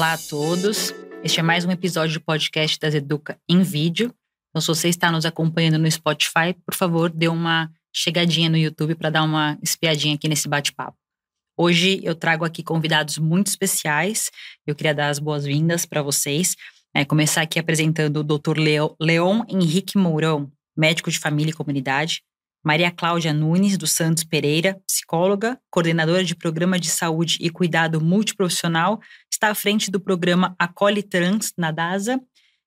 Olá a todos. Este é mais um episódio do podcast das Educa em vídeo. Então, se você está nos acompanhando no Spotify, por favor, dê uma chegadinha no YouTube para dar uma espiadinha aqui nesse bate-papo. Hoje eu trago aqui convidados muito especiais. Eu queria dar as boas-vindas para vocês. É, começar aqui apresentando o Dr. Leon Henrique Mourão, médico de família e comunidade. Maria Cláudia Nunes dos Santos Pereira, psicóloga, coordenadora de programa de saúde e cuidado multiprofissional, está à frente do programa Acolhe Trans na DASA.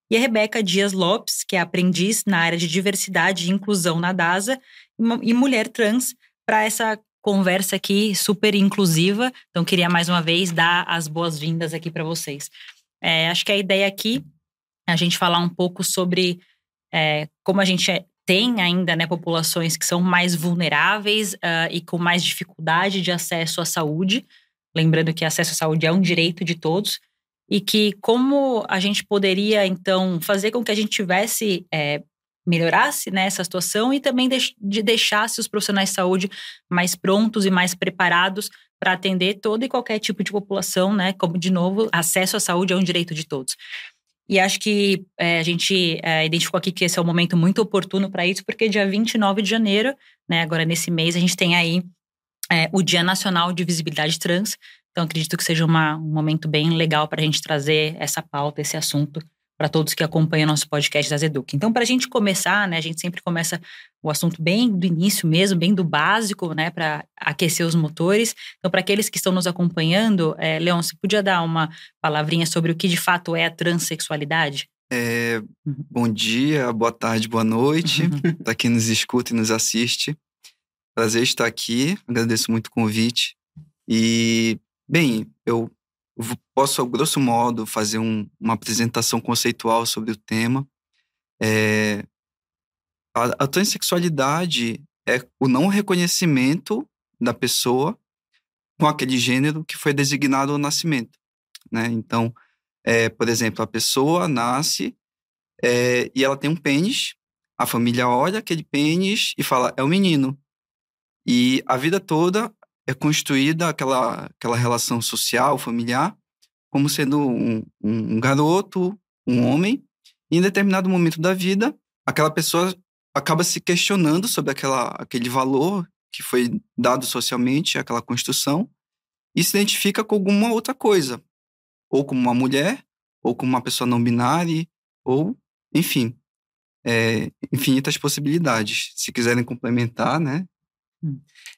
E a Rebeca Dias Lopes, que é aprendiz na área de diversidade e inclusão na DASA e mulher trans, para essa conversa aqui super inclusiva. Então, queria mais uma vez dar as boas-vindas aqui para vocês. É, acho que a ideia aqui é a gente falar um pouco sobre é, como a gente é, tem ainda né, populações que são mais vulneráveis uh, e com mais dificuldade de acesso à saúde. Lembrando que acesso à saúde é um direito de todos. E que como a gente poderia, então, fazer com que a gente tivesse, é, melhorasse né, essa situação e também de, de deixasse os profissionais de saúde mais prontos e mais preparados para atender todo e qualquer tipo de população, né? Como, de novo, acesso à saúde é um direito de todos. E acho que é, a gente é, identificou aqui que esse é um momento muito oportuno para isso, porque dia 29 de janeiro, né, agora nesse mês, a gente tem aí é, o Dia Nacional de Visibilidade Trans. Então, acredito que seja uma, um momento bem legal para a gente trazer essa pauta, esse assunto para todos que acompanham nosso podcast das Educ. Então, para a gente começar, né, a gente sempre começa o assunto bem do início mesmo, bem do básico, né, para aquecer os motores. Então, para aqueles que estão nos acompanhando, é, Leon, você podia dar uma palavrinha sobre o que de fato é a transexualidade? É, uhum. Bom dia, boa tarde, boa noite, uhum. para quem nos escuta e nos assiste. Prazer estar aqui, agradeço muito o convite. E, bem, eu posso, grosso modo, fazer um, uma apresentação conceitual sobre o tema. É, a, a transexualidade é o não reconhecimento da pessoa com aquele gênero que foi designado ao nascimento. Né? Então, é, por exemplo, a pessoa nasce é, e ela tem um pênis, a família olha aquele pênis e fala, é um menino. E a vida toda é construída aquela, aquela relação social, familiar, como sendo um, um, garoto, um homem, e em determinado momento da vida, aquela pessoa acaba se questionando sobre aquela, aquele valor que foi dado socialmente, aquela construção, e se identifica com alguma outra coisa, ou como uma mulher, ou como uma pessoa não binária, ou, enfim, é, infinitas possibilidades. Se quiserem complementar, né.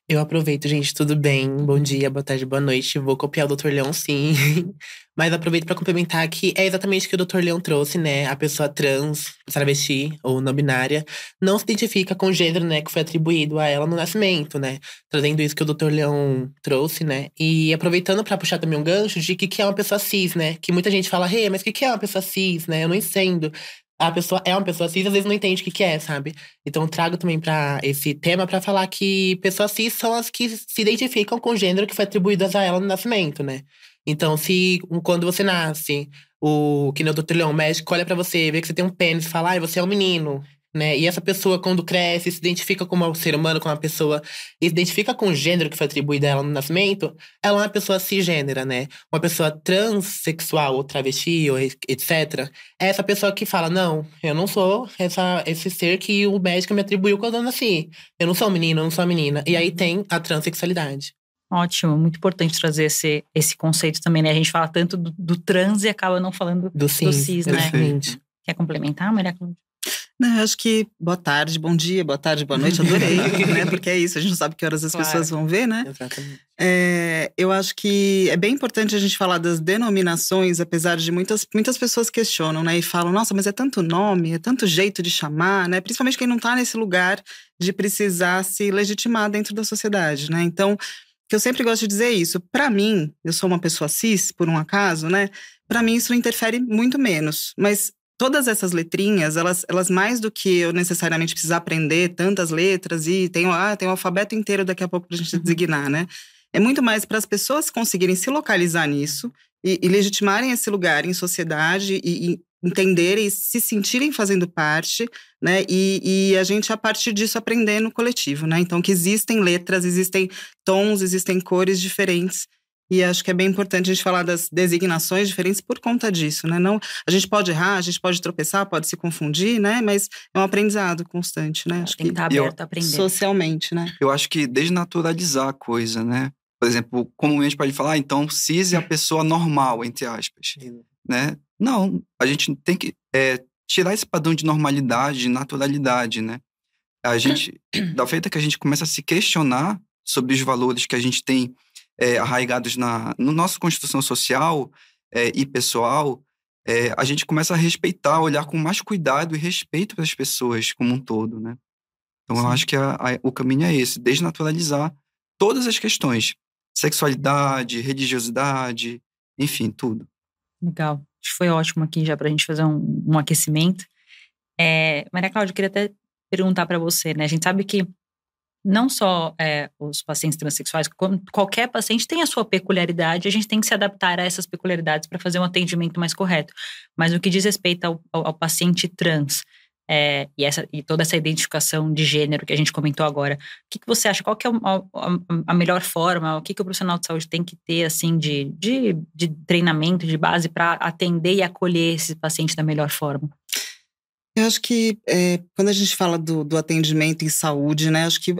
Eu aproveito, gente, tudo bem? Bom dia, boa tarde, boa noite. Vou copiar o Dr. Leão, sim. Mas aproveito para complementar que é exatamente o que o Dr. Leão trouxe, né? A pessoa trans, travesti ou não binária não se identifica com o gênero, né, que foi atribuído a ela no nascimento, né? Trazendo isso que o Dr. Leão trouxe, né? E aproveitando para puxar também um gancho de que, que é uma pessoa cis, né? Que muita gente fala, hey, mas o que, que é uma pessoa cis, né? Eu não entendo a pessoa é uma pessoa cis, às vezes não entende o que, que é, sabe? Então trago também para esse tema para falar que pessoas cis são as que se identificam com o gênero que foi atribuído a ela no nascimento, né? Então, se quando você nasce, o que no doutor Leão, o médico olha para você, vê que você tem um pênis fala, ah, você é um menino né? E essa pessoa, quando cresce, se identifica como um ser humano, como uma pessoa, e se identifica com o gênero que foi atribuído a ela no nascimento, ela é uma pessoa cisgênera, né? Uma pessoa transexual, ou travesti, ou etc. É essa pessoa que fala: não, eu não sou essa, esse ser que o médico me atribuiu quando eu nasci. Eu não sou um menino, eu não sou uma menina. E aí tem a transexualidade. Ótimo, muito importante trazer esse, esse conceito também, né? A gente fala tanto do, do trans e acaba não falando do cis, do cis né? Quer complementar, Maria Cláudia? Não, acho que boa tarde, bom dia, boa tarde, boa noite, adorei, né? Porque é isso, a gente não sabe que horas as claro. pessoas vão ver, né? Exatamente. É, eu acho que é bem importante a gente falar das denominações, apesar de muitas, muitas pessoas questionam, né? E falam, nossa, mas é tanto nome, é tanto jeito de chamar, né? Principalmente quem não está nesse lugar de precisar se legitimar dentro da sociedade, né? Então, que eu sempre gosto de dizer isso. Para mim, eu sou uma pessoa cis, por um acaso, né? Para mim, isso interfere muito menos. Mas todas essas letrinhas, elas, elas mais do que eu necessariamente precisar aprender tantas letras e tem, ah, tem o alfabeto inteiro daqui a pouco para a gente uhum. designar, né? É muito mais para as pessoas conseguirem se localizar nisso e, e, legitimarem esse lugar em sociedade e, e entenderem e se sentirem fazendo parte, né? E, e, a gente, a partir disso, aprender no coletivo, né? Então, que existem letras, existem tons, existem cores diferentes E acho que é bem importante a gente falar das designações diferentes por conta disso, né? Não, a gente pode errar, a gente pode tropeçar, pode se confundir, né? Mas é um aprendizado constante, né? Acho Tem que estar tá aberto a aprender. Socialmente, né? Eu acho que desnaturalizar a coisa, né? Por exemplo, comumente pode falar, ah, então cis é a pessoa normal, entre aspas, né? Não, a gente tem que é, tirar esse padrão de normalidade, de naturalidade, né? A gente, da feita que a gente começa a se questionar sobre os valores que a gente tem é, arraigados na no nossa construção social é, e pessoal, é, a gente começa a respeitar, olhar com mais cuidado e respeito para as pessoas como um todo, né? Então, Sim. eu acho que a, a, o caminho é esse, desnaturalizar todas as questões. Sexualidade, religiosidade, enfim, tudo. Legal. Foi ótimo aqui já para a gente fazer um, um aquecimento. É, Maria Cláudia, eu queria até perguntar para você, né? A gente sabe que não só é, os pacientes transexuais, qualquer paciente tem a sua peculiaridade, a gente tem que se adaptar a essas peculiaridades para fazer um atendimento mais correto. Mas no que diz respeito ao, ao, ao paciente trans, é, e, essa, e toda essa identificação de gênero que a gente comentou agora, o que, que você acha? Qual que é a, a, a melhor forma? O que, que o profissional de saúde tem que ter assim de, de, de treinamento, de base para atender e acolher esse paciente da melhor forma? Eu acho que é, quando a gente fala do, do atendimento em saúde, né, acho que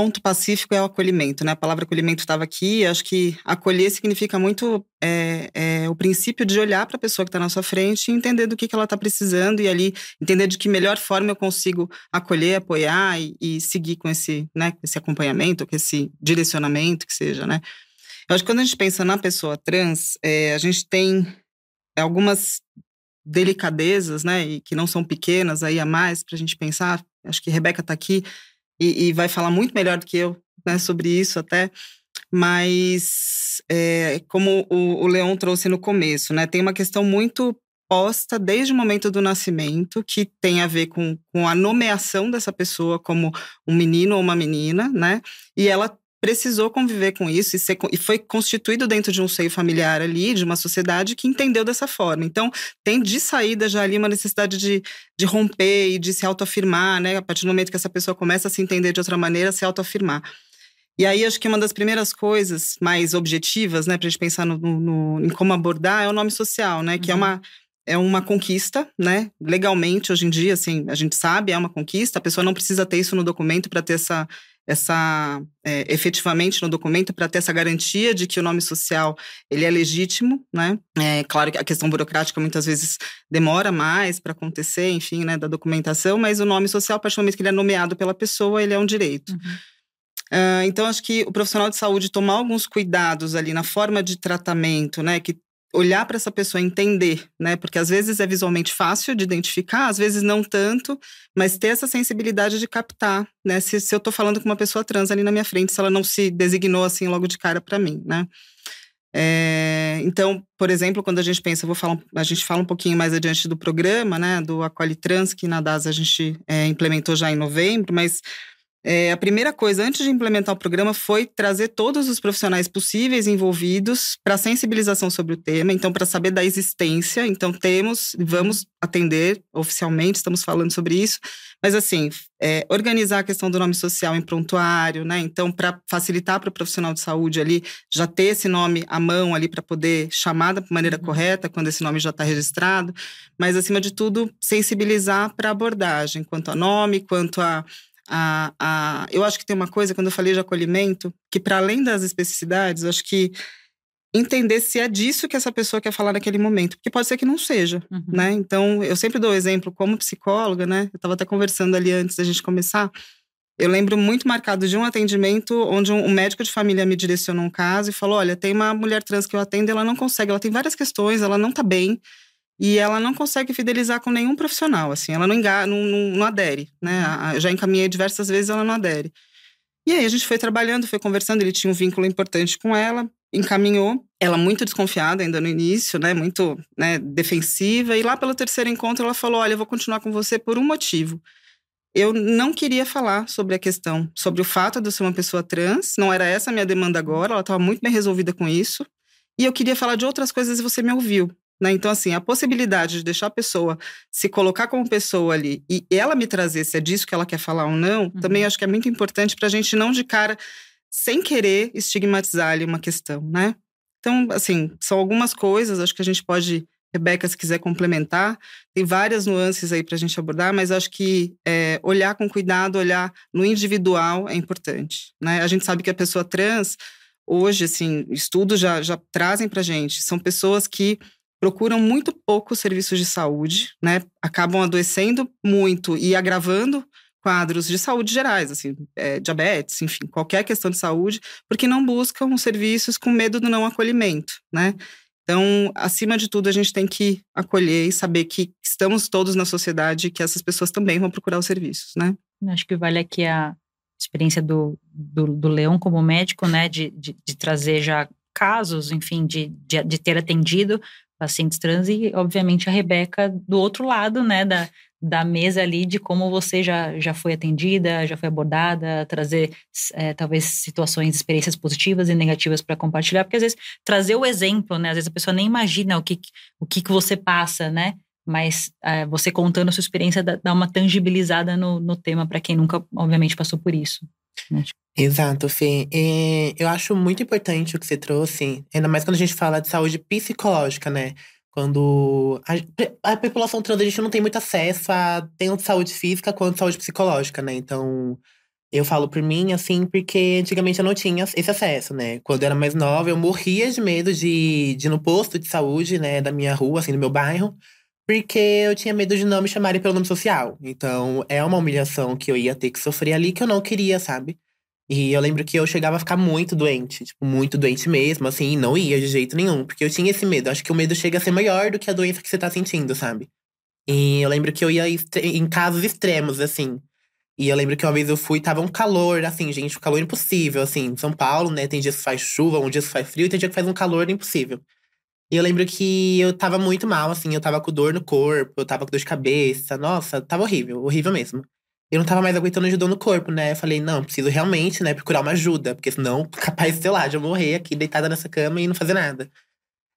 ponto pacífico é o acolhimento, né? A palavra acolhimento estava aqui. Acho que acolher significa muito é, é, o princípio de olhar para a pessoa que está na sua frente e entender do que, que ela está precisando e ali entender de que melhor forma eu consigo acolher, apoiar e, e seguir com esse, né, esse acompanhamento, com esse direcionamento que seja, né? Eu acho que quando a gente pensa na pessoa trans, é, a gente tem algumas delicadezas, né, e que não são pequenas aí a mais para a gente pensar. Acho que Rebeca está aqui e, e vai falar muito melhor do que eu né, sobre isso até. Mas, é, como o, o Leon trouxe no começo, né, tem uma questão muito posta desde o momento do nascimento, que tem a ver com, com a nomeação dessa pessoa como um menino ou uma menina, né? E ela precisou conviver com isso e, ser, e, foi constituído dentro de um seio familiar ali, de uma sociedade que entendeu dessa forma. Então, tem de saída já ali uma necessidade de, de romper e de se autoafirmar, né? A partir do momento que essa pessoa começa a se entender de outra maneira, se autoafirmar. E aí, acho que uma das primeiras coisas mais objetivas, né, para a gente pensar no, no, em como abordar, é o nome social, né? Que é uhum. é uma é uma conquista, né? Legalmente, hoje em dia, assim, a gente sabe, é uma conquista. A pessoa não precisa ter isso no documento para ter essa, essa é, efetivamente no documento para ter essa garantia de que o nome social ele é legítimo, né? É claro que a questão burocrática muitas vezes demora mais para acontecer, enfim, né, da documentação, mas o nome social, a partir do momento que ele é nomeado pela pessoa, ele é um direito. Uhum. Uh, então, acho que o profissional de saúde tomar alguns cuidados ali na forma de tratamento, né, que olhar para essa pessoa, entender, né? Porque às vezes é visualmente fácil de identificar, às vezes não tanto, mas ter essa sensibilidade de captar, né? Se, se eu estou falando com uma pessoa trans ali na minha frente, se ela não se designou assim logo de cara para mim, né? É, então, por exemplo, quando a gente pensa, vou falar, a gente fala um pouquinho mais adiante do programa, né? Do Acolhe Trans, que na DAS a gente é, implementou já em novembro, mas é, a primeira coisa, antes de implementar o programa, foi trazer todos os profissionais possíveis envolvidos para sensibilização sobre o tema, então, para saber da existência. Então, temos, vamos atender oficialmente, estamos falando sobre isso, mas, assim, é, organizar a questão do nome social em prontuário, né? Então, para facilitar para o profissional de saúde ali, já ter esse nome à mão ali para poder chamar da maneira uhum. correta, quando esse nome já está registrado, mas, acima de tudo, sensibilizar para a abordagem, quanto a nome, quanto a a, a, eu acho que tem uma coisa, quando eu falei de acolhimento, que para além das especificidades, acho que entender se é disso que essa pessoa quer falar naquele momento, porque pode ser que não seja, uhum. né? Então, eu sempre dou exemplo como psicóloga, né? Eu estava até conversando ali antes da gente começar. Eu lembro muito marcado de um atendimento onde um, um médico de família me direcionou um caso e falou: "Olha, tem uma mulher trans que eu atendo, ela não consegue, ela tem várias questões, ela não tá bem e ela não consegue fidelizar com nenhum profissional, assim, ela não, enga, não, não, não adere, né? Eu já encaminhei diversas vezes, ela não adere. E aí a gente foi trabalhando, foi conversando, ele tinha um vínculo importante com ela, encaminhou, ela muito desconfiada ainda no início, né, muito né, defensiva, e lá pelo terceiro encontro ela falou, olha, eu vou continuar com você por um motivo. Eu não queria falar sobre a questão, sobre o fato de eu ser uma pessoa trans, não era essa a minha demanda agora, ela estava muito bem resolvida com isso, e eu queria falar de outras coisas e você me ouviu. Né? Então, assim, a possibilidade de deixar a pessoa se colocar como pessoa ali e ela me trazer se é disso que ela quer falar ou não, uhum. também acho que é muito importante para a gente não de cara sem querer estigmatizar ali uma questão, né? Então, assim, são algumas coisas, acho que a gente pode, Rebeca, se quiser complementar, tem várias nuances aí para a gente abordar, mas acho que é, olhar com cuidado, olhar no individual é importante, né? A gente sabe que a pessoa trans, hoje, assim, estudos já, já trazem para gente, são pessoas que procuram muito pouco serviços de saúde, né? Acabam adoecendo muito e agravando quadros de saúde gerais, assim, é, diabetes, enfim, qualquer questão de saúde, porque não buscam serviços com medo do não acolhimento, né? Então, acima de tudo, a gente tem que acolher e saber que estamos todos na sociedade e que essas pessoas também vão procurar os serviços, né? Acho que vale aqui a experiência do, do, do Leão como médico, né, de, de, de trazer já casos, enfim, de, de, de, ter atendido pacientes trans e, obviamente, a Rebeca do outro lado, né, da, da mesa ali de como você já, já foi atendida, já foi abordada, trazer é, talvez situações, experiências positivas e negativas para compartilhar, porque às vezes trazer o exemplo, né? Às vezes a pessoa nem imagina o que, o que, que você passa, né? Mas é, você contando a sua experiência dá, dá uma tangibilizada no, no tema para quem nunca, obviamente, passou por isso. Né? Exato, Fê. É, eu acho muito importante o que você trouxe, ainda mais quando a gente fala de saúde psicológica, né? Quando a, a, população trans, a gente não tem muito acesso a tanto saúde física quanto saúde psicológica, né? Então, eu falo por mim, assim, porque antigamente eu não tinha esse acesso, né? Quando eu era mais nova, eu morria de medo de, de ir no posto de saúde, né, da minha rua, assim, do meu bairro, porque eu tinha medo de não me chamarem pelo nome social. Então, é uma humilhação que eu ia ter que sofrer ali que eu não queria, sabe? E eu lembro que eu chegava a ficar muito doente, tipo, muito doente mesmo, assim, não ia de jeito nenhum, porque eu tinha esse medo. Acho que o medo chega a ser maior do que a doença que você tá sentindo, sabe? E eu lembro que eu ia em casos extremos, assim. E eu lembro que uma vez eu fui, tava um calor, assim, gente, um calor impossível, assim. Em São Paulo, né, tem dias que faz chuva, um dia que faz frio, e tem dia que faz um calor impossível. E eu lembro que eu tava muito mal, assim, eu tava com dor no corpo, eu tava com dor de cabeça, nossa, tava horrível, horrível mesmo eu não tava mais aguentando dor no corpo, né? Eu falei, não, preciso realmente, né, procurar uma ajuda, porque senão, capaz, sei lá, de eu morrer aqui deitada nessa cama e não fazer nada.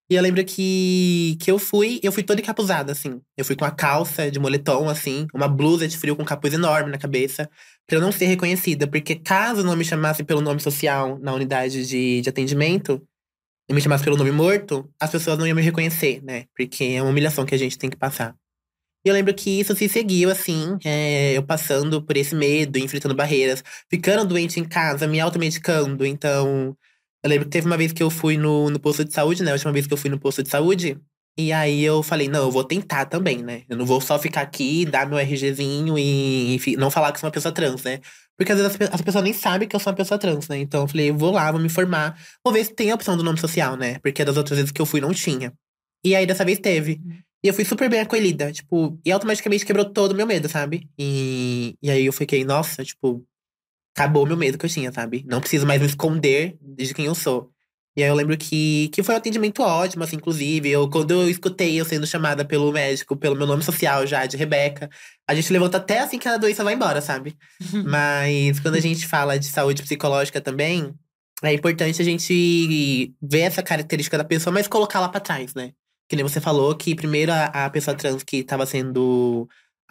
E eu lembro que, que eu fui, eu fui toda encapuzada, assim. Eu fui com a calça de moletom, assim, uma blusa de frio com um capuz enorme na cabeça, pra eu não ser reconhecida. Porque caso não me chamassem pelo nome social na unidade de, de atendimento, e me chamassem pelo nome morto, as pessoas não iam me reconhecer, né? Porque é uma humilhação que a gente tem que passar. E eu lembro que isso se seguiu, assim, é, eu passando por esse medo, enfrentando barreiras, ficando doente em casa, me automedicando. Então, eu lembro que teve uma vez que eu fui no, no posto de saúde, né? A última vez que eu fui no posto de saúde. E aí eu falei, não, eu vou tentar também, né? Eu não vou só ficar aqui, dar meu RGzinho e, enfim, não falar que sou uma pessoa trans, né? Porque às vezes as, as pessoas nem sabem que eu sou uma pessoa trans, né? Então eu falei, vou lá, vou me informar, vou ver se tem a opção do nome social, né? Porque das outras vezes que eu fui não tinha. E aí dessa vez teve. E eu fui super bem acolhida, tipo, e automaticamente quebrou todo o meu medo, sabe? E, e aí eu fiquei, nossa, tipo, acabou o meu medo que eu tinha, sabe? Não preciso mais me esconder de quem eu sou. E aí eu lembro que, que foi um atendimento ótimo, assim, inclusive. Eu, quando eu escutei eu sendo chamada pelo médico, pelo meu nome social já, de Rebeca, a gente levanta até assim que a doença vai embora, sabe? Mas quando a gente fala de saúde psicológica também, é importante a gente ver essa característica da pessoa, mas colocá-la para trás, né? Que nem você falou, que primeiro a, a pessoa trans que estava sendo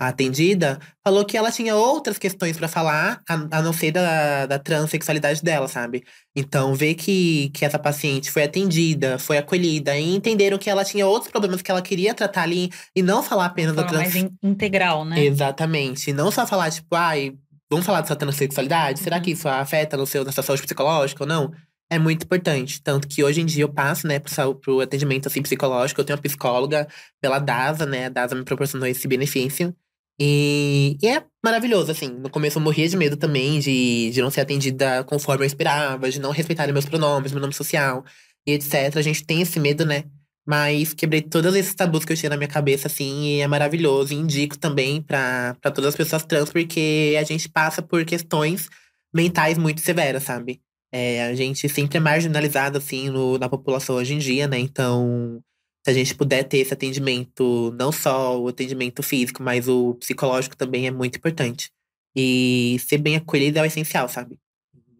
atendida falou que ela tinha outras questões para falar, a, a, não ser da, da transexualidade dela, sabe? Então, ver que, que essa paciente foi atendida, foi acolhida e entenderam que ela tinha outros problemas que ela queria tratar ali e não falar apenas da trans. mais in integral, né? Exatamente. Não só falar, tipo, ai, vamos falar dessa transexualidade? Uhum. Será que isso afeta no seu, na sua saúde psicológica ou não? É muito importante. Tanto que hoje em dia eu passo, né, pro, pro atendimento assim, psicológico. Eu tenho uma psicóloga pela DASA, né? A DASA me proporcionou esse benefício. E, e, é maravilhoso, assim. No começo eu morria de medo também de, de não ser atendida conforme eu esperava, de não respeitar meus pronomes, meu nome social e etc. A gente tem esse medo, né? Mas quebrei todos esses tabus que eu tinha na minha cabeça, assim, e é maravilhoso. E indico também para todas as pessoas trans, porque a gente passa por questões mentais muito severas, sabe? É, a gente sempre é marginalizado, assim, no, na população hoje em dia, né? Então, se a gente puder ter esse atendimento, não só o atendimento físico, mas o psicológico também é muito importante. E ser bem acolhido é o essencial, sabe?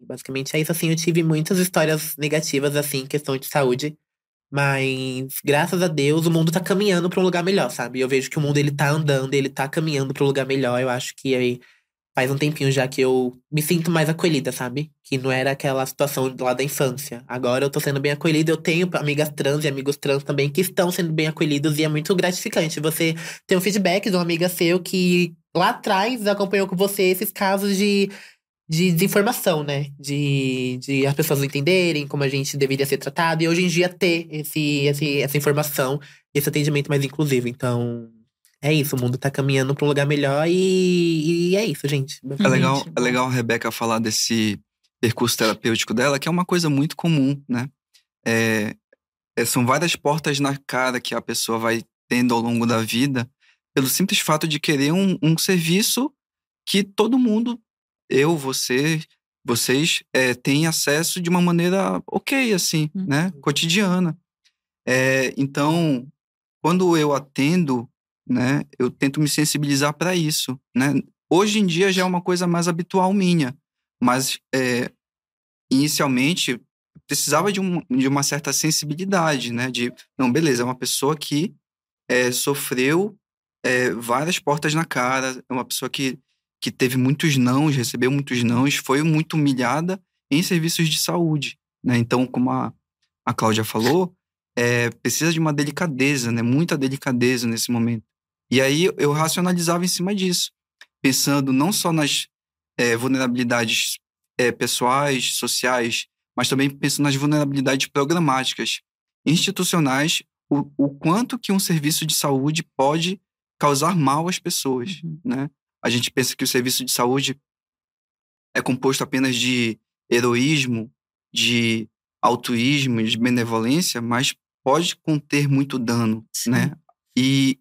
Basicamente é isso, assim. Eu tive muitas histórias negativas, assim, em questão de saúde. Mas, graças a Deus, o mundo tá caminhando para um lugar melhor, sabe? Eu vejo que o mundo, ele tá andando, ele tá caminhando para um lugar melhor. Eu acho que faz um tempinho já que eu me sinto mais acolhida, sabe? Que não era aquela situação lá da infância. Agora eu tô sendo bem acolhida. Eu tenho amigas trans e amigos trans também que estão sendo bem acolhidos e é muito gratificante você ter um feedback de uma amiga seu que lá atrás acompanhou com você esses casos de, de desinformação, né? De, de as pessoas não entenderem como a gente deveria ser tratado e hoje em dia ter esse, esse, essa informação, esse atendimento mais inclusivo. Então, é isso, o mundo tá caminhando para um lugar melhor e, e é isso, gente. É legal, é legal a Rebeca falar desse percurso terapêutico dela, que é uma coisa muito comum, né? É, é, são várias portas na cara que a pessoa vai tendo ao longo da vida, pelo simples fato de querer um, um serviço que todo mundo, eu, você, vocês, é, têm acesso de uma maneira ok, assim, uhum. né? Cotidiana. É, então, quando eu atendo né? Eu tento me sensibilizar para isso, né? Hoje em dia já é uma coisa mais habitual minha, mas é, inicialmente precisava de, um, de uma certa sensibilidade, né? De, não, beleza, é uma pessoa que é, sofreu é, várias portas na cara, é uma pessoa que, que teve muitos nãos, recebeu muitos nãos, foi muito humilhada em serviços de saúde, né? Então, como a, a Cláudia falou, é, precisa de uma delicadeza, né? Muita delicadeza nesse momento. E aí eu racionalizava em cima disso, pensando não só nas é, vulnerabilidades é, pessoais, sociais, mas também pensando nas vulnerabilidades programáticas, institucionais, o, o quanto que um serviço de saúde pode causar mal às pessoas, uhum. né? A gente pensa que o serviço de saúde é composto apenas de heroísmo, de altruísmo, de benevolência, mas pode conter muito dano, Sim. né? E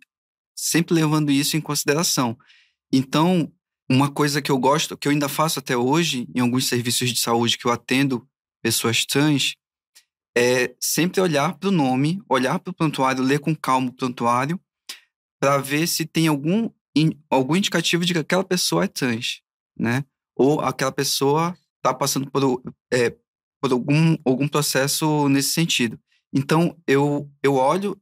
sempre levando isso em consideração. Então, uma coisa que eu gosto, que eu ainda faço até hoje, em alguns serviços de saúde que eu atendo pessoas trans, é sempre olhar para o nome, olhar para o prontuário, ler com calma o prontuário, para ver se tem algum, algum indicativo de que aquela pessoa é trans, né? Ou aquela pessoa está passando por, é, por algum, algum processo nesse sentido. Então, eu, eu olho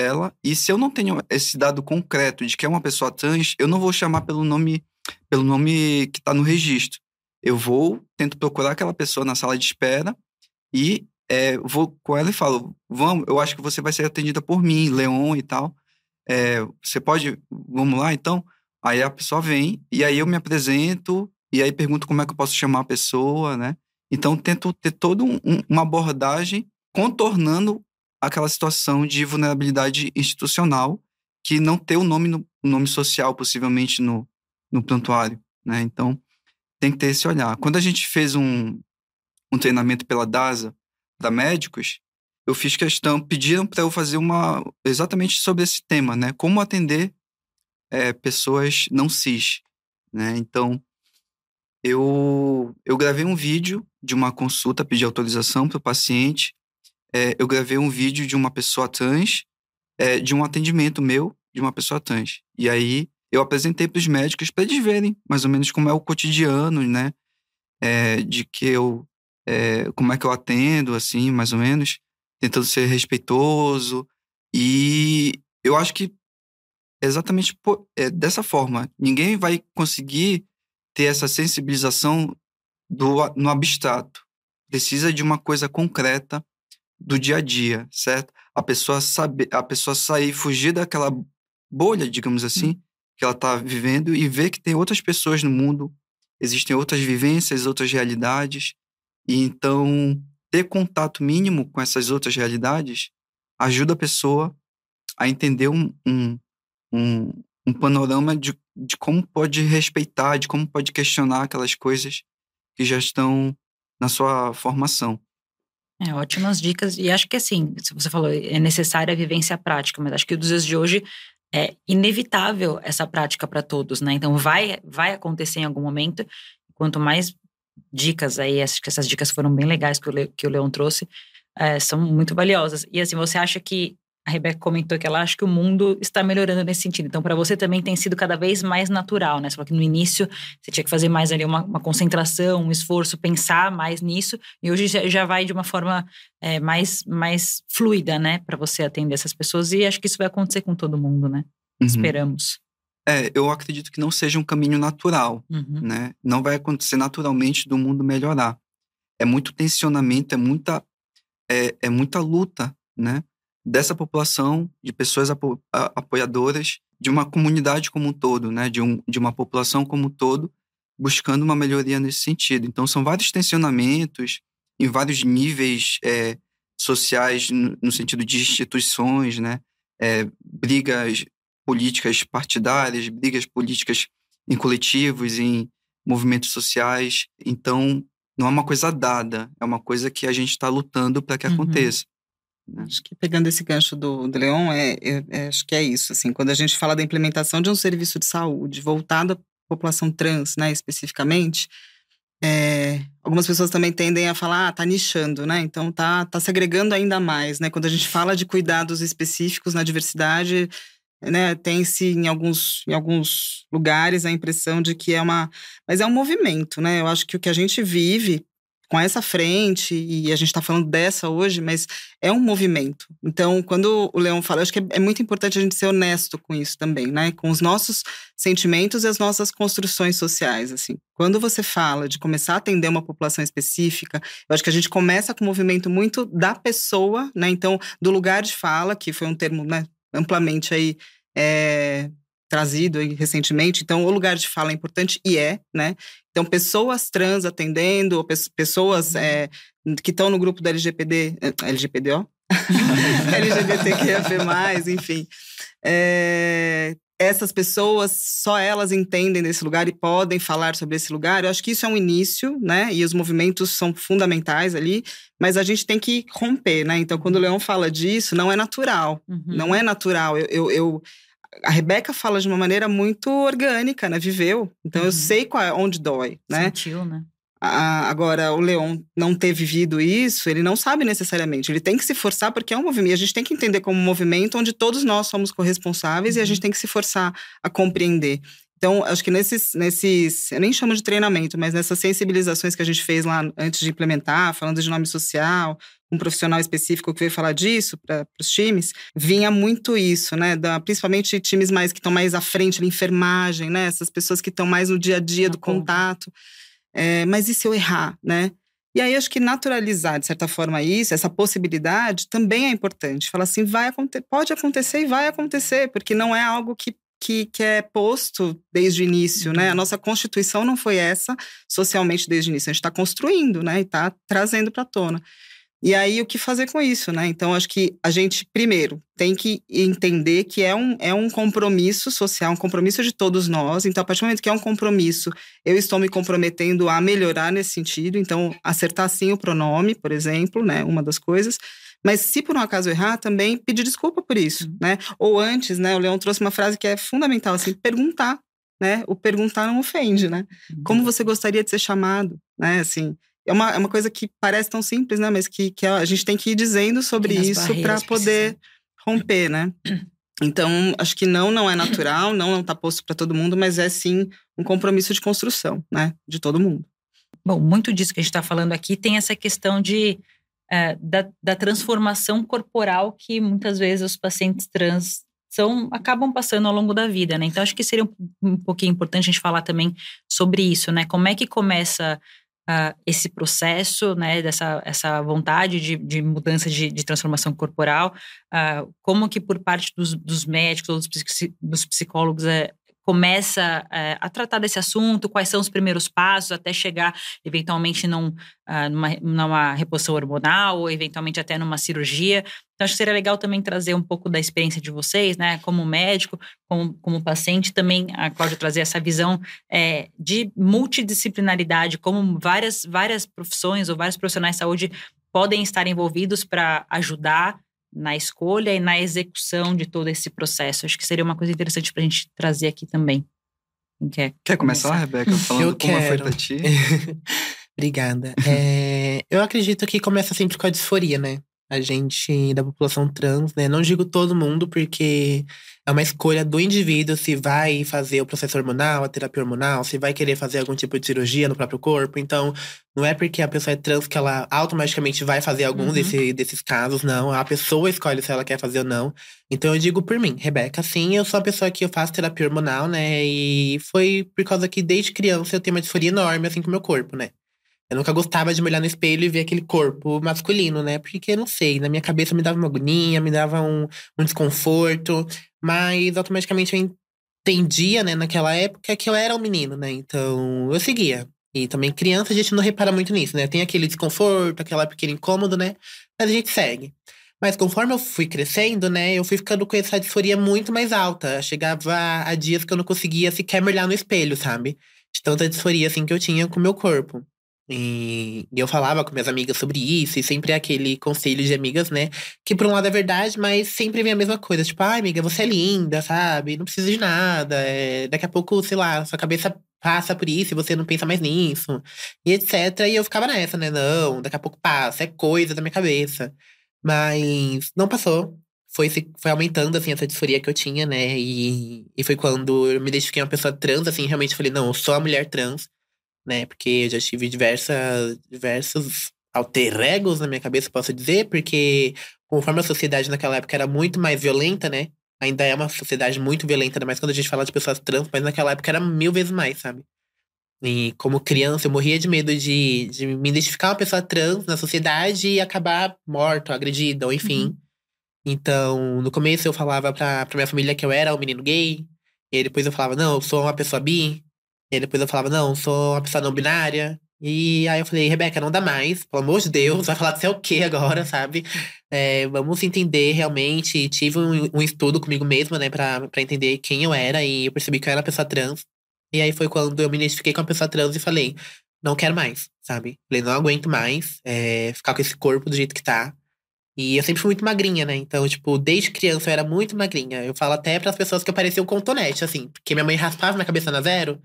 ela. E se eu não tenho esse dado concreto de que é uma pessoa trans, eu não vou chamar pelo nome, pelo nome que está no registro. Eu vou, tento procurar aquela pessoa na sala de espera e é, vou com ela e falo: Vamos, eu acho que você vai ser atendida por mim, Leon e tal. É, você pode, vamos lá então? Aí a pessoa vem e aí eu me apresento e aí pergunto como é que eu posso chamar a pessoa, né? Então tento ter toda um, uma abordagem contornando aquela situação de vulnerabilidade institucional que não tem o nome no nome social possivelmente no, no prontuário, né? Então tem que ter esse olhar. Quando a gente fez um, um treinamento pela DASA para médicos, eu fiz questão, pediram para eu fazer uma exatamente sobre esse tema, né? Como atender é, pessoas não cis, né? Então eu eu gravei um vídeo de uma consulta, pedi autorização para o paciente é, eu gravei um vídeo de uma pessoa trans, é, de um atendimento meu de uma pessoa trans. E aí eu apresentei para os médicos para eles verem mais ou menos como é o cotidiano, né? É, de que eu. É, como é que eu atendo, assim, mais ou menos, tentando ser respeitoso. E eu acho que exatamente por, é, dessa forma. Ninguém vai conseguir ter essa sensibilização do, no abstrato. Precisa de uma coisa concreta do dia a dia, certo? A pessoa saber, a pessoa sair, fugir daquela bolha, digamos assim, hum. que ela está vivendo e ver que tem outras pessoas no mundo, existem outras vivências, outras realidades, e então ter contato mínimo com essas outras realidades ajuda a pessoa a entender um, um, um, um panorama de, de como pode respeitar, de como pode questionar aquelas coisas que já estão na sua formação. É, ótimas dicas. E acho que assim, você falou, é necessária a vivência prática, mas acho que dos dias de hoje é inevitável essa prática para todos, né? Então vai, vai acontecer em algum momento. Quanto mais dicas aí, acho que essas dicas foram bem legais que o, Le, que o Leon trouxe, é, são muito valiosas. E assim, você acha que a Rebeca comentou que ela acha que o mundo está melhorando nesse sentido. Então, para você também tem sido cada vez mais natural, né? Você falou que no início você tinha que fazer mais ali uma, uma concentração, um esforço, pensar mais nisso, e hoje já vai de uma forma é, mais, mais fluida, né? Para você atender essas pessoas, e acho que isso vai acontecer com todo mundo, né? Uhum. Esperamos. É, eu acredito que não seja um caminho natural, Uhum. né? Não vai acontecer naturalmente do mundo melhorar. É muito tensionamento, é muita, é, é muita luta, né? Dessa população, de pessoas apo, apoiadoras, de uma comunidade como um todo, né? De, um, de uma população como um todo, buscando uma melhoria nesse sentido. Então, são vários tensionamentos em vários níveis é, sociais, no, no, sentido de instituições, né? É, brigas políticas partidárias, brigas políticas em coletivos, em movimentos sociais. Então, não é uma coisa dada, é uma coisa que a gente está lutando para que Uhum. aconteça. Acho que pegando esse gancho do, do Leon, é, é, é, acho que é isso. Assim, quando a gente fala da implementação de um serviço de saúde voltado à população trans, né, especificamente, é, algumas pessoas também tendem a falar, ah, tá nichando, né? Então tá, tá segregando ainda mais, né? Quando a gente fala de cuidados específicos na diversidade, né, tem-se em alguns, em alguns lugares a impressão de que é uma. Mas é um movimento, né? Eu acho que o que a gente vive com essa frente, e a gente está falando dessa hoje, mas é um movimento. Então, quando o Leão fala, eu acho que é, é muito importante a gente ser honesto com isso também, né? Com os nossos sentimentos e as nossas construções sociais, assim. Quando você fala de começar a atender uma população específica, eu acho que a gente começa com um movimento muito da pessoa, né? Então, do lugar de fala, que foi um termo, né, amplamente aí é, trazido aí recentemente. Então, o lugar de fala é importante e é, né? Então, pessoas trans atendendo, pessoas é, que estão no grupo da LGPD, LGPD, ó, LGBTQIA+, enfim. É, essas pessoas, só elas entendem desse lugar e podem falar sobre esse lugar. Eu acho que isso é um início, né? E os movimentos são fundamentais ali, mas a gente tem que romper, né? Então, quando o Leão fala disso, não é natural. Uhum. Não é natural. eu, eu, eu a Rebeca fala de uma maneira muito orgânica, né? Viveu. Então uhum. eu sei qual é, onde dói, né? Sentiu, né? A, agora, o Leon não ter vivido isso, ele não sabe necessariamente. Ele tem que se forçar, porque é um movimento. A gente tem que entender como um movimento onde todos nós somos corresponsáveis uhum. e a gente tem que se forçar a compreender. Então, acho que nesses, nesses, eu nem chamo de treinamento, mas nessas sensibilizações que a gente fez lá antes de implementar, falando de nome social, um profissional específico que veio falar disso para os times, vinha muito isso, né? Da, principalmente times mais que estão mais à frente, na enfermagem, né? Essas pessoas que estão mais no dia a dia do contato. É, mas e se eu errar, né? E aí, acho que naturalizar, de certa forma, isso, essa possibilidade, também é importante. Falar assim, vai pode acontecer e vai acontecer, porque não é algo que que, que, é posto desde o início, né? A nossa Constituição não foi essa socialmente desde o início. A gente está construindo, né? E está trazendo para a tona. E aí, o que fazer com isso, né? Então, acho que a gente, primeiro, tem que entender que é um, é um compromisso social, um compromisso de todos nós. Então, a partir do momento que é um compromisso, eu estou me comprometendo a melhorar nesse sentido. Então, acertar sim o pronome, por exemplo, né? Uma das coisas. Mas se por um acaso errar, também pedir desculpa por isso, uhum. né? Ou antes, né? O Leão trouxe uma frase que é fundamental, assim, perguntar, né? O perguntar não ofende, né? Uhum. Como você gostaria de ser chamado, né? Assim, é uma, é uma coisa que parece tão simples, né? Mas que, que a gente tem que ir dizendo sobre isso para poder romper, né? Então, acho que não, não é natural, não, não tá posto para todo mundo, mas é sim um compromisso de construção, né? De todo mundo. Bom, muito disso que a gente está falando aqui tem essa questão de é, da, da, transformação corporal que muitas vezes os pacientes trans são, acabam passando ao longo da vida, né? Então, acho que seria um, um pouquinho importante a gente falar também sobre isso, né? Como é que começa uh, esse processo, né? Dessa essa vontade de, de mudança de, de, transformação corporal, uh, como que por parte dos, dos médicos, dos, dos psicólogos, é, começa é, a tratar desse assunto, quais são os primeiros passos até chegar eventualmente num, uh, numa, numa reposição hormonal ou eventualmente até numa cirurgia. Então, acho que seria legal também trazer um pouco da experiência de vocês, né, como médico, como, como paciente, também a Cláudia trazer essa visão é, de multidisciplinaridade, como várias, várias profissões ou vários profissionais de saúde podem estar envolvidos para ajudar na escolha e na execução de todo esse processo. Acho que seria uma coisa interessante para a gente trazer aqui também. Quem quer? Quer começar, começar? Rebeca? Falando eu como quero. foi para ti? Obrigada. É, eu acredito que começa sempre com a disforia, né? A gente, da população trans, né? Não digo todo mundo, porque é uma escolha do indivíduo se vai fazer o processo hormonal, a terapia hormonal, se vai querer fazer algum tipo de cirurgia no próprio corpo. Então, não é porque a pessoa é trans que ela automaticamente vai fazer algum uhum. desse, desses casos, não. A pessoa escolhe se ela quer fazer ou não. Então, eu digo por mim, Rebeca, sim, eu sou uma pessoa que eu faço terapia hormonal, né? E foi por causa que desde criança eu tenho uma disforia enorme, assim, com o meu corpo, né? Eu nunca gostava de me olhar no espelho e ver aquele corpo masculino, né? Porque, não sei, na minha cabeça me dava uma agonia, me dava um, um desconforto. Mas automaticamente eu entendia, né, naquela época, que eu era um menino, né? Então eu seguia. E também criança a gente não repara muito nisso, né? Tem aquele desconforto, aquela pequena incômodo, né? Mas a gente segue. Mas conforme eu fui crescendo, né, eu fui ficando com essa disforia muito mais alta. Chegava a dias que eu não conseguia sequer me olhar no espelho, sabe? De tanta disforia, assim, que eu tinha com o meu corpo. E, eu falava com minhas amigas sobre isso, e sempre é aquele conselho de amigas, né? Que por um lado é verdade, mas sempre vem a mesma coisa. Tipo, ai, amiga, você é linda, sabe? Não precisa de nada. É, daqui a pouco, sei lá, sua cabeça passa por isso e você não pensa mais nisso. E etc. E eu ficava nessa, né? Não, daqui a pouco passa, é coisa da minha cabeça. Mas não passou. Foi, foi aumentando, assim, essa disforia que eu tinha, né? E, e foi quando eu me identifiquei uma pessoa trans, assim, realmente falei, não, eu sou uma mulher trans né? Porque eu já tive diversas, diversos alter egos na minha cabeça, posso dizer, porque conforme a sociedade naquela época era muito mais violenta, né? Ainda é uma sociedade muito violenta, ainda mais quando a gente fala de pessoas trans, mas naquela época era mil vezes mais, sabe? E como criança, eu morria de medo de, de me identificar uma pessoa trans na sociedade e acabar morto, agredida, ou enfim. Uhum. Então, no começo eu falava pra, pra minha família que eu era um menino gay. E depois eu falava, não, eu sou uma pessoa bi. E aí depois eu falava, não, sou uma pessoa não binária. E aí eu falei, Rebeca, não dá mais, pelo amor de Deus, vai falar de ser o quê agora, sabe? É, vamos entender realmente. Tive um, um, estudo comigo mesma, né, pra, pra entender quem eu era, e eu percebi que eu era uma pessoa trans. E aí foi quando eu me identifiquei com uma pessoa trans e falei, não quero mais, sabe? Falei, não aguento mais é, ficar com esse corpo do jeito que tá. E eu sempre fui muito magrinha, né? Então, tipo, desde criança eu era muito magrinha. Eu falo até para as pessoas que eu parecia um contonete, assim. Porque minha mãe raspava minha cabeça na zero.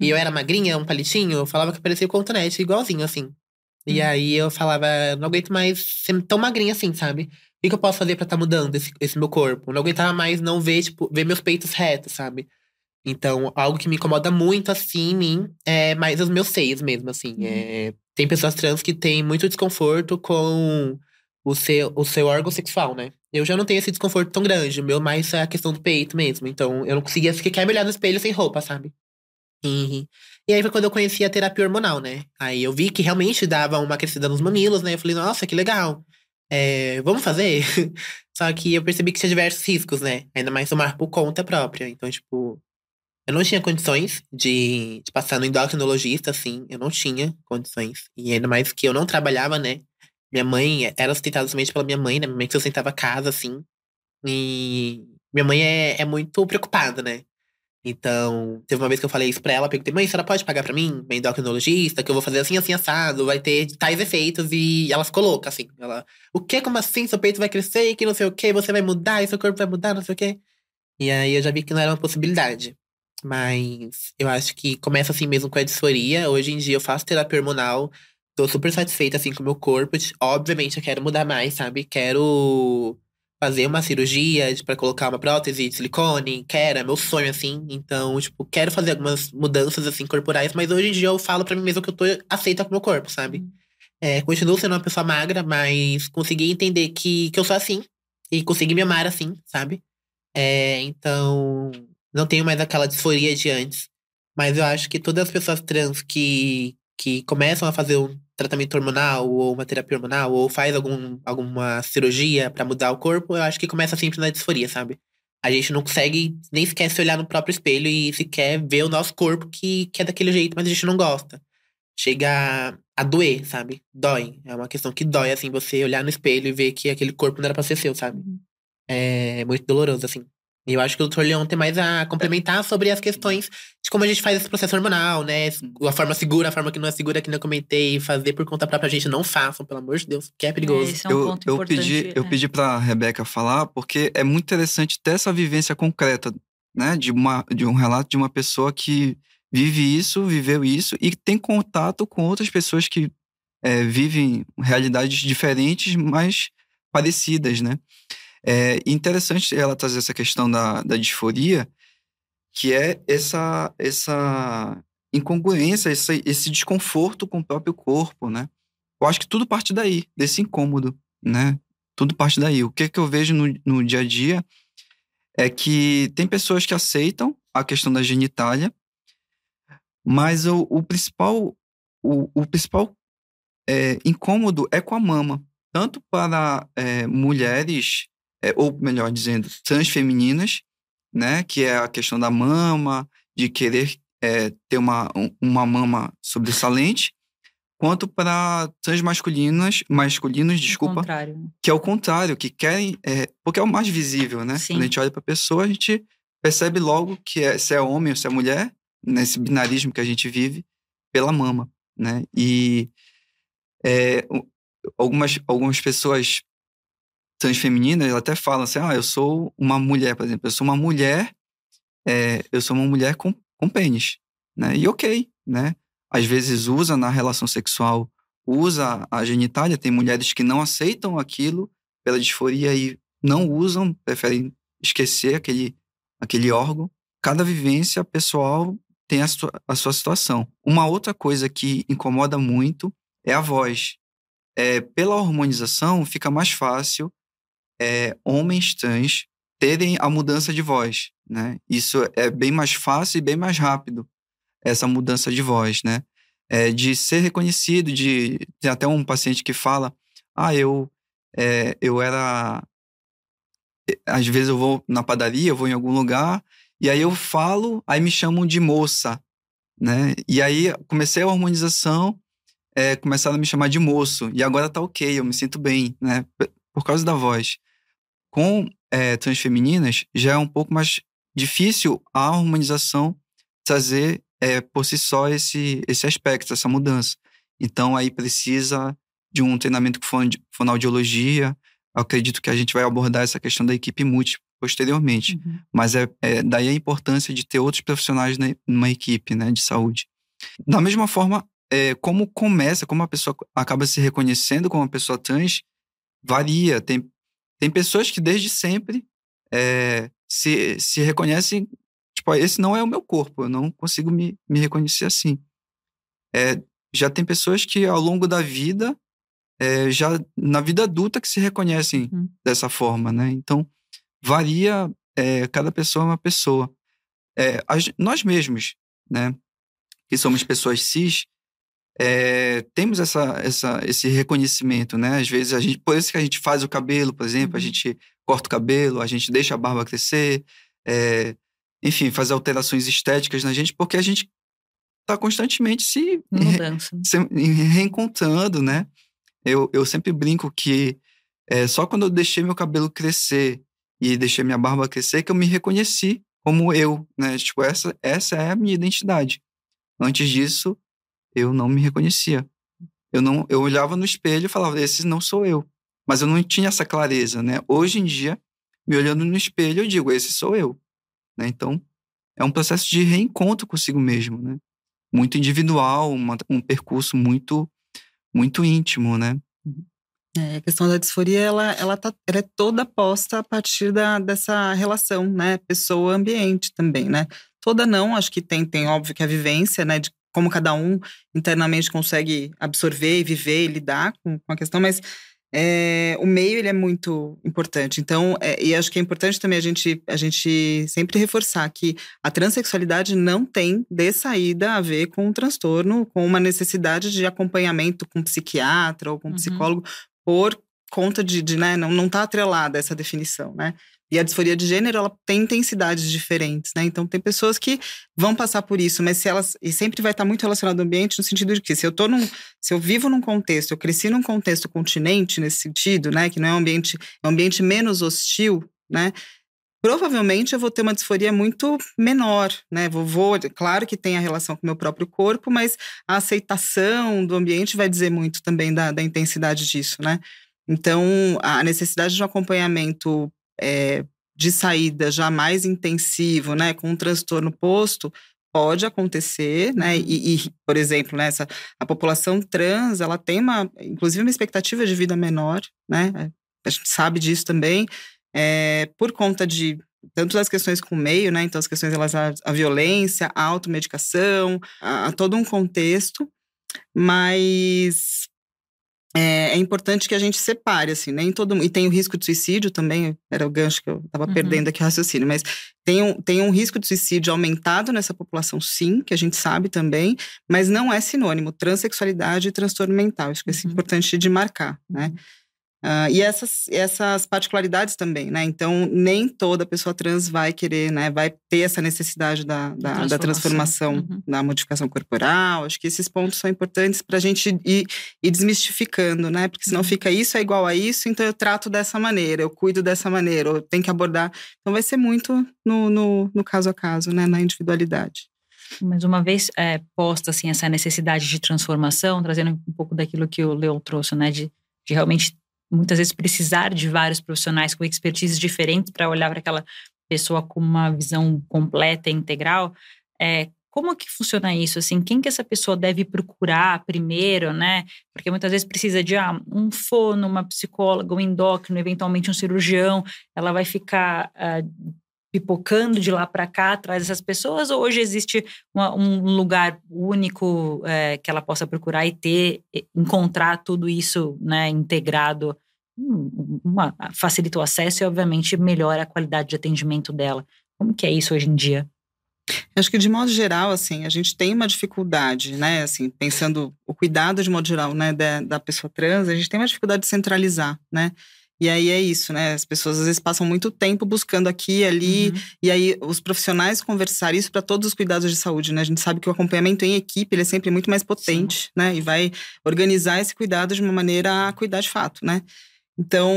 E eu era magrinha, um palitinho, eu falava que parecia o Cotonete, igualzinho, assim. E uhum. aí eu falava, não aguento mais ser tão magrinha assim, sabe? O que, eu posso fazer para estar tá mudando esse, esse, meu corpo? Não aguentava mais não ver, tipo, ver meus peitos retos, sabe? Então, algo que me incomoda muito, assim, em mim, é mais os meus seios mesmo, assim. Uhum. É, tem pessoas trans que têm muito desconforto com o seu, o seu órgão sexual, né? Eu já não tenho esse desconforto tão grande. O meu mais é a questão do peito mesmo. Então, eu não conseguia sequer me olhar no espelho sem roupa, sabe? E, e aí foi quando eu conheci a terapia hormonal, né? Aí eu vi que realmente dava uma crescida nos mamilos, né? Eu falei, nossa, que legal. É, vamos fazer? Só que eu percebi que tinha diversos riscos, né? Ainda mais tomar por conta própria. Então, tipo, eu não tinha condições de, de passar no endocrinologista, assim. Eu não tinha condições. E ainda mais que eu não trabalhava, né? Minha mãe era sustentada somente pela minha mãe, né? Minha mãe que sustentava a casa, assim. E minha mãe é, é muito preocupada, né? Então, teve uma vez que eu falei isso pra ela, perguntei, mãe, a senhora pode pagar pra mim, minha endocrinologista, que eu vou fazer assim, assim, assado, vai ter tais efeitos, e ela ficou louca, assim. Ela, o que? Como assim? Seu peito vai crescer, que não sei o que, você vai mudar, e seu corpo vai mudar, não sei o que. E aí eu já vi que não era uma possibilidade. Mas eu acho que começa assim mesmo com a disforia. Hoje em dia eu faço terapia hormonal, tô super satisfeita assim com o meu corpo. Obviamente eu quero mudar mais, sabe? Quero fazer uma cirurgia para colocar uma prótese de silicone, quero, é meu sonho, assim. Então, tipo, quero fazer algumas mudanças, assim, corporais, mas hoje em dia eu falo para mim mesmo que eu tô aceita com o meu corpo, sabe? Uhum. É, continuo sendo uma pessoa magra, mas consegui entender que, que eu sou assim. E consegui me amar assim, sabe? É, então, não tenho mais aquela disforia de antes. Mas eu acho que todas as pessoas trans que, que começam a fazer um tratamento hormonal ou uma terapia hormonal ou faz algum, alguma cirurgia para mudar o corpo, eu acho que começa sempre na disforia, sabe? A gente não consegue nem sequer se olhar no próprio espelho e sequer ver o nosso corpo que, que é daquele jeito, mas a gente não gosta. Chega a doer, sabe? Dói. É uma questão que dói, assim, você olhar no espelho e ver que aquele corpo não era pra ser seu, sabe? Uhum. É muito doloroso, assim. E eu acho que o Dr. Leon tem mais a complementar sobre as questões de como a gente faz esse processo hormonal, né? A forma segura, a forma que não é segura, que não comentei. Fazer por conta própria, a gente não façam, pelo amor de Deus, que é perigoso. É, é um eu, eu pedi, eu é. pedi pra Rebeca falar, porque é muito interessante ter essa vivência concreta, né? De, uma, de um relato de uma pessoa que vive isso, viveu isso e tem contato com outras pessoas que é, vivem realidades diferentes, mas parecidas, né? É interessante ela trazer essa questão da, da disforia, que é essa, essa incongruência, esse, desconforto com o próprio corpo, né? Eu acho que tudo parte daí, desse incômodo, né? Tudo parte daí. O que, que eu vejo no, no dia a dia é que tem pessoas que aceitam a questão da genitália, mas o, o principal, o, o principal é, incômodo é com a mama. Tanto para é, mulheres, é, ou melhor dizendo, transfemininas, né? Que é a questão da mama, de querer é, ter uma, uma mama sobressalente, quanto para transmasculinas, masculinos, desculpa, que é o contrário, que querem, é, porque é o mais visível, né? Sim. Quando a gente olha para a pessoa, a gente percebe logo que é, se é homem ou se é mulher, nesse binarismo que a gente vive, pela mama, né? E é, algumas, algumas pessoas transfemininas até falam assim, ah, eu sou uma mulher, por exemplo, eu sou uma mulher, é, eu sou uma mulher com, com pênis, né? E ok, né? Às vezes usa na relação sexual, usa a genitália, tem mulheres que não aceitam aquilo pela disforia e não usam, preferem esquecer aquele, aquele órgão. Cada vivência pessoal tem a sua, a sua situação. Uma outra coisa que incomoda muito é a voz. É, pela hormonização, fica mais fácil é, homens trans terem a mudança de voz, né? Isso é bem mais fácil e bem mais rápido, essa mudança de voz, né? É, de ser reconhecido, de... Tem até um paciente que fala, ah, eu, é, eu era... Às vezes eu vou na padaria, eu vou em algum lugar, e aí eu falo, aí me chamam de moça, né? E aí comecei a hormonização, é, começaram a me chamar de moço, e agora tá ok, eu me sinto bem, né? Por causa da voz. Com é, transfemininas, já é um pouco mais difícil a harmonização trazer é, por si só esse, esse aspecto, essa mudança. Então, aí precisa de um treinamento com fonoaudiologia. Eu acredito que a gente vai abordar essa questão da equipe multi posteriormente. Uhum. Mas é, é, daí a importância de ter outros profissionais numa equipe né, de saúde. Da mesma forma, é, como começa, como a pessoa acaba se reconhecendo como uma pessoa trans, varia. Tem tem pessoas que desde sempre é, se, se reconhecem, tipo, esse não é o meu corpo, eu não consigo me, me reconhecer assim. É, já tem pessoas que ao longo da vida, é, já na vida adulta, que se reconhecem uhum. dessa forma, né? Então, varia, cada pessoa é uma pessoa. nós mesmos, né? Que somos pessoas cis, é, temos essa, essa, esse reconhecimento, né? Às vezes a gente, por isso que a gente faz o cabelo, por exemplo, a uhum. gente corta o cabelo, a gente deixa a barba crescer, é, enfim, faz alterações estéticas na gente, porque a gente está constantemente se, se, reencontrando, né? Eu, eu sempre brinco que é, só quando eu deixei meu cabelo crescer e deixei minha barba crescer que eu me reconheci como eu, né? Tipo, essa, essa é a minha identidade. Antes disso, eu não me reconhecia. Eu não, eu olhava no espelho e falava, esse não sou eu. Mas eu não tinha essa clareza, né? Hoje em dia, me olhando no espelho, eu digo, esse sou eu. Né? Então, é um processo de reencontro consigo mesmo, né? Muito individual, uma, um percurso muito, muito íntimo, né? É, a questão da disforia, ela, ela, tá, ela é toda posta a partir da, dessa relação, né? Pessoa-ambiente também, né? Toda não, acho que tem, tem óbvio que a vivência, né? De como cada um internamente consegue absorver e viver e lidar com, com a questão, mas é, o meio ele é muito importante. Então, é, e acho que é importante também a gente, a gente sempre reforçar que a transexualidade não tem de saída a ver com um transtorno, com uma necessidade de acompanhamento com psiquiatra ou com uhum. psicólogo por conta de, de né, não está atrelada essa definição, né? E a disforia de gênero, ela tem intensidades diferentes, né? Então, tem pessoas que vão passar por isso, mas se elas. E sempre vai estar muito relacionado ao ambiente, no sentido de que se eu tô num. Se eu vivo num contexto, eu cresci num contexto continente, nesse sentido, né? Que não é um ambiente. É um ambiente menos hostil, né? Provavelmente eu vou ter uma disforia muito menor, né? Vou, vou, claro que tem a relação com o meu próprio corpo, mas a aceitação do ambiente vai dizer muito também da, da intensidade disso, né? Então, a necessidade de um acompanhamento é, de saída já mais intensivo, né, com um transtorno posto, pode acontecer, né? Uhum. E, e, por exemplo, nessa né, a população trans, ela tem uma, inclusive uma expectativa de vida menor, né? a gente sabe disso também, é, por conta de tanto das questões com o meio, né? Então, as questões relacionadas à violência, à automedicação, a, a todo um contexto, mas é, é, importante que a gente separe, assim, nem todo E tem o risco de suicídio também, era o gancho que eu estava uhum. perdendo aqui o raciocínio, mas tem um, tem um risco de suicídio aumentado nessa população, sim, que a gente sabe também, mas não é sinônimo transexualidade e transtorno mental. Acho que é uhum. importante de marcar, né? Uhum. Uh, e essas, essas particularidades também, né? Então, nem toda pessoa trans vai querer, né? Vai ter essa necessidade da, da, transformação, da transformação uhum. da modificação corporal. Acho que esses pontos são importantes para a gente ir, ir, desmistificando, né? Porque senão uhum. fica isso é igual a isso, então eu trato dessa maneira, eu cuido dessa maneira, eu tenho que abordar. Então, vai ser muito no, no, no caso a caso, né? Na individualidade. Mas uma vez é, posta assim essa necessidade de transformação, trazendo um pouco daquilo que o Leo trouxe, né? De, de realmente muitas vezes precisar de vários profissionais com expertise diferentes para olhar para aquela pessoa com uma visão completa e integral. É, como que funciona isso? Assim, quem que essa pessoa deve procurar primeiro, né? Porque muitas vezes precisa de ah, um fono, uma psicóloga, um endócrino, eventualmente um cirurgião. Ela vai ficar uh, pipocando de lá para cá atrás dessas pessoas? Ou hoje existe uma, um lugar único é, que ela possa procurar e ter, encontrar tudo isso né, integrado? Hum, uma, facilita o acesso e, obviamente, melhora a qualidade de atendimento dela. Como que é isso hoje em dia? Acho que de modo geral, assim, a gente tem uma dificuldade, né? Assim, pensando o cuidado de modo geral, né, da, da pessoa trans, a gente tem uma dificuldade de centralizar, né? E aí é isso, né? As pessoas às vezes passam muito tempo buscando aqui e ali, uhum. e aí os profissionais conversar isso para todos os cuidados de saúde, né? A gente sabe que o acompanhamento em equipe ele é sempre muito mais potente, Sim. né? E vai organizar esse cuidado de uma maneira a cuidar de fato, né? Então,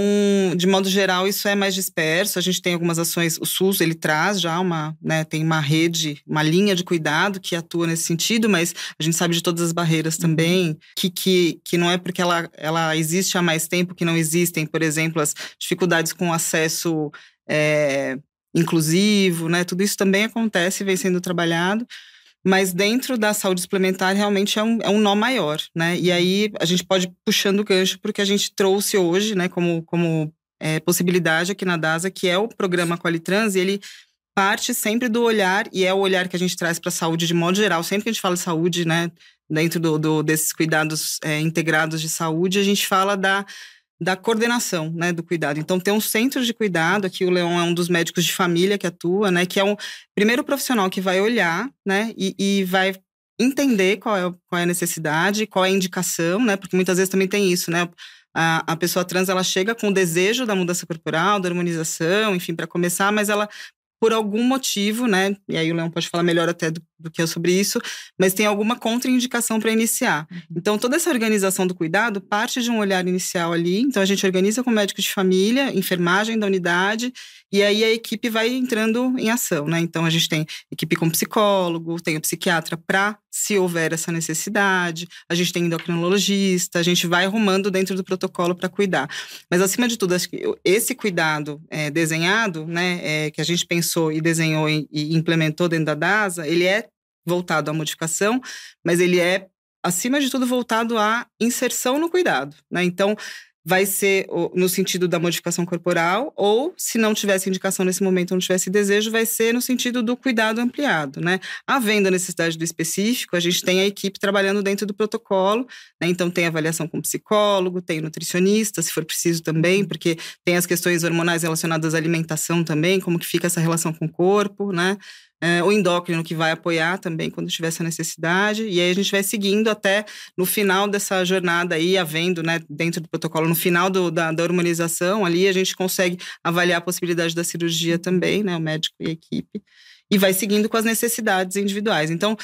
de modo geral, isso é mais disperso. A gente tem algumas ações, o SUS ele traz já uma, né, tem uma rede, uma linha de cuidado que atua nesse sentido, mas a gente sabe de todas as barreiras uhum. também, que, que, que não é porque ela, ela existe há mais tempo que não existem, por exemplo, as dificuldades com acesso é, inclusivo, né? Tudo isso também acontece e vem sendo trabalhado. Mas dentro da saúde suplementar, realmente é um, é um nó maior, né? E aí a gente pode puxando o gancho porque a gente trouxe hoje, né, como, como é, possibilidade aqui na DASA, que é o programa Qualitrans, e ele parte sempre do olhar, e é o olhar que a gente traz para a saúde de modo geral. Sempre que a gente fala de saúde, né, dentro do, do desses cuidados é, integrados de saúde, a gente fala da da coordenação, né, do cuidado. Então tem um centro de cuidado, aqui o Leon é um dos médicos de família que atua, né, que é um primeiro profissional que vai olhar, né, e, e vai entender qual é, qual é a necessidade, qual é a indicação, né, porque muitas vezes também tem isso, né, a, a pessoa trans ela chega com o desejo da mudança corporal, da harmonização, enfim, para começar, mas ela por algum motivo, né? E aí o Leão pode falar melhor até do, do que eu sobre isso, mas tem alguma contraindicação para iniciar. Uhum. Então, toda essa organização do cuidado parte de um olhar inicial ali. Então, a gente organiza com médico de família, enfermagem da unidade, e aí a equipe vai entrando em ação, né? Então, a gente tem equipe com psicólogo, tem o psiquiatra para se houver essa necessidade, a gente tem endocrinologista, a gente vai arrumando dentro do protocolo para cuidar. Mas, acima de tudo, acho que esse cuidado é, desenhado, né, é, que a gente pensou e desenhou e, e implementou dentro da DASA, ele é voltado à modificação, mas ele é, acima de tudo, voltado à inserção no cuidado, né? Então, vai ser no sentido da modificação corporal, ou se não tivesse indicação nesse momento, não tivesse desejo, vai ser no sentido do cuidado ampliado, né? Havendo a necessidade do específico, a gente tem a equipe trabalhando dentro do protocolo, né? Então tem avaliação com psicólogo, tem nutricionista, se for preciso também, porque tem as questões hormonais relacionadas à alimentação também, como que fica essa relação com o corpo, né? É, o endócrino que vai apoiar também quando tiver essa necessidade. E aí a gente vai seguindo até no final dessa jornada aí, havendo, né, dentro do protocolo, no final do, da, da hormonização, ali a gente consegue avaliar a possibilidade da cirurgia também, né, o médico e a equipe e vai seguindo com as necessidades individuais. Então,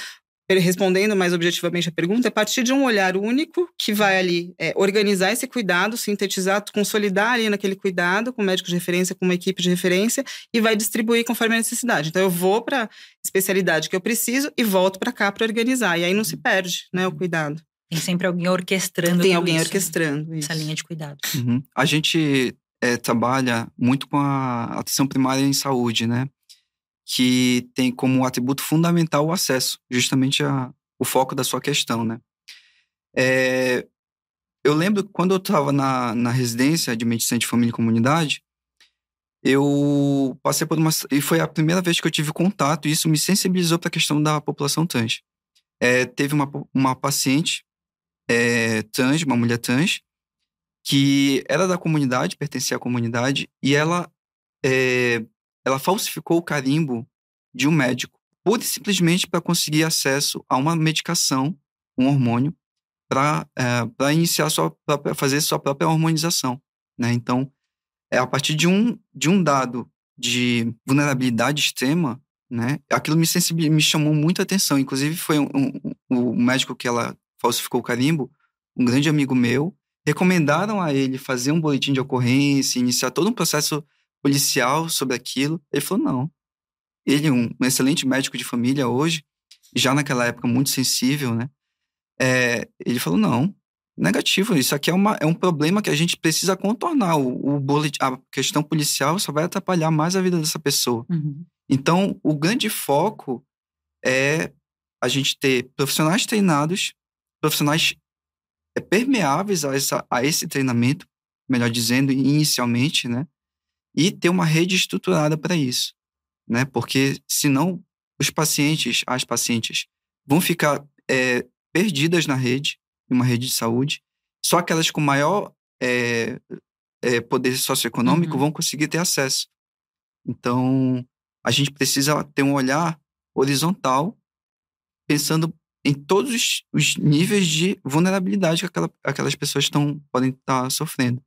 respondendo mais objetivamente a pergunta, é a partir de um olhar único que vai ali é, organizar esse cuidado, sintetizar, consolidar ali naquele cuidado com médico de referência, com uma equipe de referência e vai distribuir conforme a necessidade. Então eu vou para a especialidade que eu preciso e volto para cá para organizar. E aí não se perde, né, o cuidado. Tem sempre alguém orquestrando. Tem alguém isso, orquestrando essa linha de cuidado. Uhum. A gente é, trabalha muito com a atenção primária em saúde, né? Que tem como atributo fundamental o acesso, justamente a, o foco da sua questão, né? É, eu lembro quando eu estava na, na residência de medicina de família e comunidade, eu passei por uma. E foi a primeira vez que eu tive contato, e isso me sensibilizou para a questão da população trans. É, teve uma, uma paciente é, trans, uma mulher trans, que era da comunidade, pertencia à comunidade, e ela, é, ela falsificou o carimbo de um médico, pura e simplesmente para conseguir acesso a uma medicação, um hormônio, para é, iniciar sua própria, fazer sua própria hormonização. Né? Então, é a partir de um, de um dado de vulnerabilidade extrema, né? Aquilo me, me chamou muita atenção. Inclusive, foi um, um, o médico que ela falsificou o carimbo, um grande amigo meu, recomendaram a ele fazer um boletim de ocorrência, iniciar todo um processo policial sobre aquilo. Ele falou: não. Ele, um, um excelente médico de família hoje, já naquela época muito sensível, né? É, ele falou: não, negativo. Isso aqui é, uma, é um problema que a gente precisa contornar. O, o boletim, a questão policial só vai atrapalhar mais a vida dessa pessoa. Uhum. Então, o grande foco é a gente ter profissionais treinados, profissionais é, permeáveis a, essa, a esse treinamento, melhor dizendo, inicialmente, né? E ter uma rede estruturada para isso, né? Porque senão os pacientes, as pacientes, vão ficar é, perdidas na rede, em uma rede de saúde. Só aquelas com maior é, é, poder socioeconômico uhum. vão conseguir ter acesso. Então, a gente precisa ter um olhar horizontal, pensando em todos os níveis de vulnerabilidade que aquela, aquelas pessoas estão, podem estar tá sofrendo.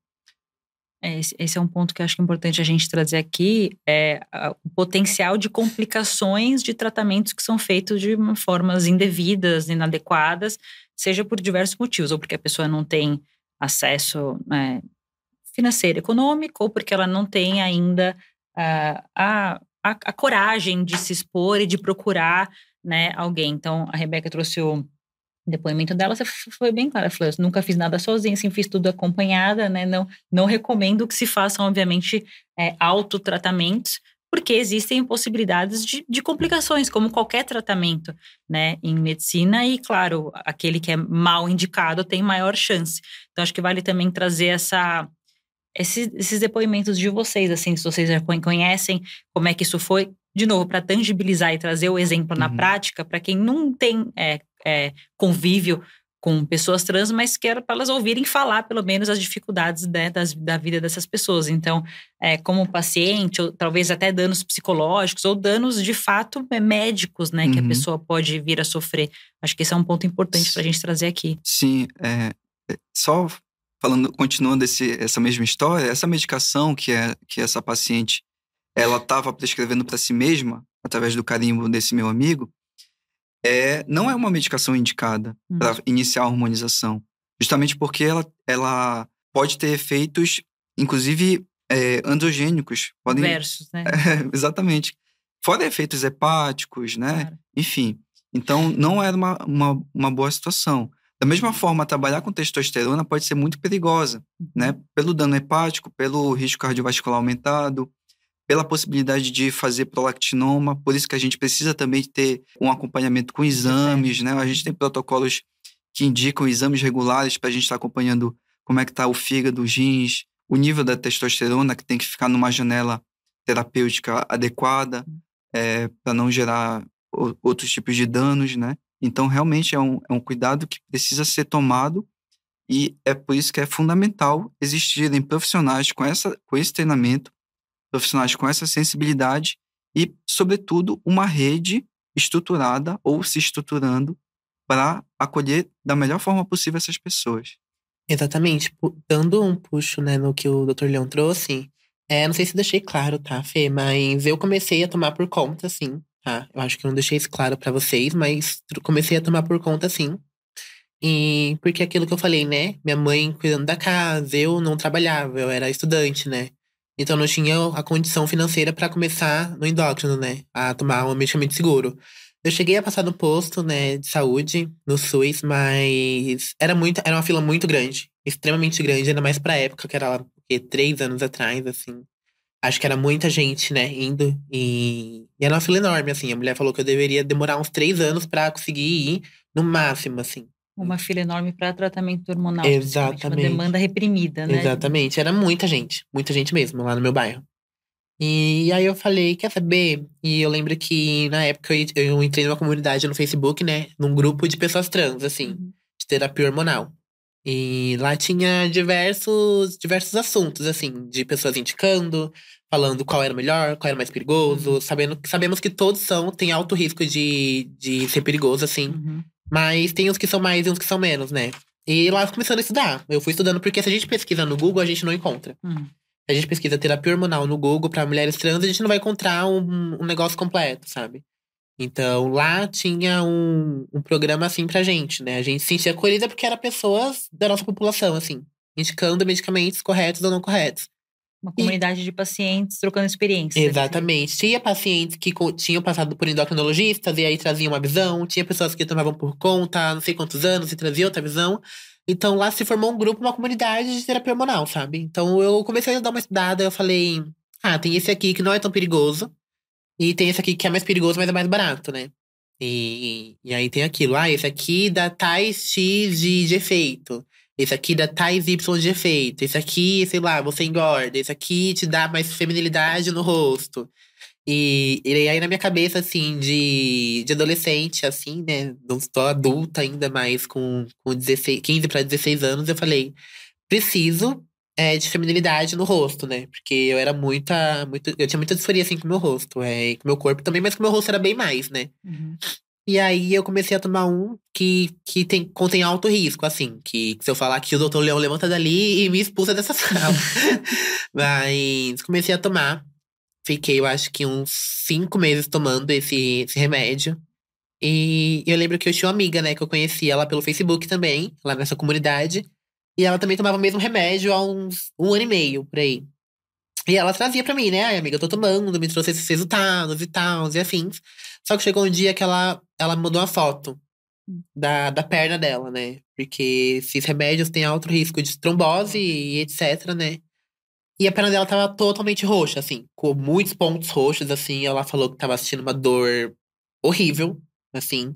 É, esse é um ponto que eu acho é importante a gente trazer aqui, é o potencial de complicações de tratamentos que são feitos de formas indevidas, inadequadas, seja por diversos motivos, ou porque a pessoa não tem acesso né, financeiro, econômico, ou porque ela não tem ainda uh, a, a, a, coragem de se expor e de procurar né, alguém. Então, a Rebeca trouxe o depoimento dela foi bem clara. Ela falou: nunca fiz nada sozinha, assim, fiz tudo acompanhada, né? Não, não recomendo que se façam, obviamente, é, autotratamentos, porque existem possibilidades de, de, complicações, como qualquer tratamento, né, em medicina, e claro, aquele que é mal indicado tem maior chance. Então, acho que vale também trazer essa. Esses, esses depoimentos de vocês, assim, se vocês já conhecem, como é que isso foi, de novo, para tangibilizar e trazer o exemplo uhum. na prática, para quem não tem é, é, convívio com pessoas trans, mas quero para elas ouvirem falar, pelo menos, as dificuldades né, das, da vida dessas pessoas. Então, é, como paciente, ou talvez até danos psicológicos, ou danos de fato é, médicos, né, uhum. que a uhum. pessoa pode vir a sofrer. Acho que esse é um ponto importante para a gente trazer aqui. Sim, é, é, só falando, continuando esse, essa mesma história, essa medicação que, é, que essa paciente ela estava prescrevendo para si mesma, através do carimbo desse meu amigo, é, não é uma medicação indicada hum. para iniciar a hormonização. Justamente porque ela, ela pode ter efeitos, inclusive, é, androgênicos. Podem, Versos, né? É, exatamente. Fora efeitos hepáticos, né? Claro. Enfim. Então, não era uma, uma, uma boa situação. Da mesma forma, trabalhar com testosterona pode ser muito perigosa, né? Uhum. Pelo dano hepático, pelo risco cardiovascular aumentado, pela possibilidade de fazer prolactinoma, por isso que a gente precisa também ter um acompanhamento com exames, né? A gente tem protocolos que indicam exames regulares para a gente estar tá acompanhando como é que está o fígado, os rins, o nível da testosterona, que tem que ficar numa janela terapêutica adequada é, para não gerar outros tipos de danos, né? Então, realmente é um, é um cuidado que precisa ser tomado e é por isso que é fundamental existirem profissionais com, essa, com esse treinamento profissionais com essa sensibilidade e, sobretudo, uma rede estruturada ou se estruturando para acolher da melhor forma possível essas pessoas. Exatamente. Dando um puxo né, no que o Dr. Leão trouxe, é, não sei se deixei claro, tá, Fê? Mas eu comecei a tomar por conta, sim, tá? Eu acho que não deixei isso claro para vocês, mas comecei a tomar por conta, sim. E porque aquilo que eu falei, né? Minha mãe cuidando da casa, eu não trabalhava, eu era estudante, né? Então não tinha a condição financeira para começar no endócrino, né? A tomar um medicamento seguro. Eu cheguei a passar no posto, né, de saúde, no SUS, mas era muito, era uma fila muito grande, extremamente grande, ainda mais pra época, que era porque, três anos atrás, assim. Acho que era muita gente, né, indo. E, e era uma fila enorme, assim. A mulher falou que eu deveria demorar uns três anos para conseguir ir no máximo, assim. Uma fila enorme para tratamento hormonal. Exatamente. Uma demanda reprimida, né? Exatamente. Era muita gente. Muita gente mesmo lá no meu bairro. E aí eu falei, quer saber? E eu lembro que na época eu, entrei numa comunidade no Facebook, né? Num grupo de pessoas trans, assim, uhum. de terapia hormonal. E lá tinha diversos, diversos assuntos, assim, de pessoas indicando, falando qual era melhor, qual era mais perigoso, uhum. sabendo sabemos que todos são, tem alto risco de, de ser perigoso, assim. Uhum. Mas tem uns que são mais e uns que são menos, né? E lá eu começando a estudar. Eu fui estudando porque se a gente pesquisa no Google, a gente não encontra. Uhum. Se a gente pesquisa terapia hormonal no Google para mulheres trans, a gente não vai encontrar um, um negócio completo, sabe? Então, lá tinha um, um programa assim pra gente, né? A gente se sentia acolhida porque era pessoas da nossa população, assim, indicando medicamentos corretos ou não corretos. Uma comunidade e, de pacientes trocando experiências. Exatamente. Aqui. Tinha pacientes que tinham passado por endocrinologistas e aí traziam uma visão. Tinha pessoas que tomavam por conta, não sei quantos anos, e traziam outra visão. Então lá se formou um grupo, uma comunidade de terapia hormonal, sabe? Então eu comecei a dar uma estudada, eu falei, ah, tem esse aqui que não é tão perigoso. E tem esse aqui que é mais perigoso, mas é mais barato, né? E, e aí tem aquilo, ah, esse aqui dá tais X de, de efeito. Esse aqui dá tais Y de efeito. Esse aqui, sei lá, você engorda. Esse aqui te dá mais feminilidade no rosto. E, e aí na minha cabeça, assim, de, de adolescente, assim, né? Não estou adulta ainda, mais com, com 16, 15 para 16 anos, eu falei, preciso é, de feminilidade no rosto, né? Porque eu era muita, muito, eu tinha muita disforia assim com o meu rosto, é, com o meu corpo também, mas com o meu rosto era bem mais, né? Uhum. E aí eu comecei a tomar um que, que tem, contém alto risco, assim. Que, que se eu falar que o doutor Leão levanta dali e me expulsa dessa sala. mas comecei a tomar. Fiquei, eu acho que uns cinco meses tomando esse, esse remédio. E eu lembro que eu tinha uma amiga, né, que eu conhecia ela pelo Facebook também, lá nessa comunidade. E ela também tomava o mesmo remédio há uns um ano e meio por aí. E ela trazia pra mim, né? Ai, amiga, eu tô tomando, me trouxe esses resultados e tal, e afins. Só que chegou um dia que ela, ela mandou uma foto da, da perna dela, né? Porque esses remédios têm alto risco de trombose e etc, né? E a perna dela tava totalmente roxa, assim, com muitos pontos roxos, assim. Ela falou que tava sentindo uma dor horrível, assim.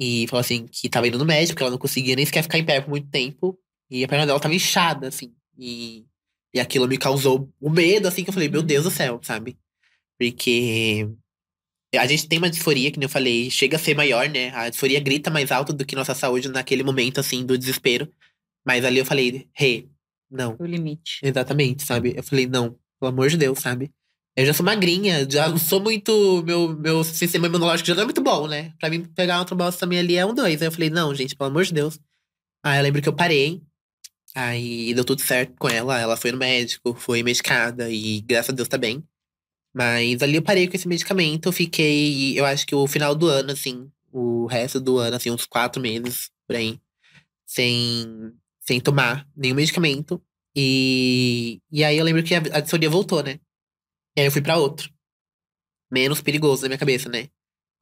E falou assim que tava indo no médico, que ela não conseguia nem sequer ficar em pé por muito tempo. E a perna dela tava inchada, assim. E, e aquilo me causou o um medo, assim, que eu falei, meu Deus do céu, sabe? Porque a gente tem uma disforia, que eu falei, chega a ser maior, né? A disforia grita mais alto do que nossa saúde naquele momento, assim, do desespero. Mas ali eu falei, rei, hey, não. O limite. Exatamente, sabe? Eu falei, não, pelo amor de Deus, sabe? Eu já sou magrinha, já não sou muito. Meu, meu sistema imunológico já não é muito bom, né? Pra mim pegar uma trombose também ali é um dois. Aí eu falei, não, gente, pelo amor de Deus. Aí eu lembro que eu parei, Aí deu tudo certo com ela. Ela foi no médico, foi medicada e graças a Deus tá bem. Mas ali eu parei com esse medicamento. Eu fiquei, eu acho que o final do ano, assim, o resto do ano, assim, uns quatro meses por aí, sem, sem tomar nenhum medicamento. E, e aí eu lembro que a, a disforia voltou, né? E aí eu fui para outro. Menos perigoso na minha cabeça, né?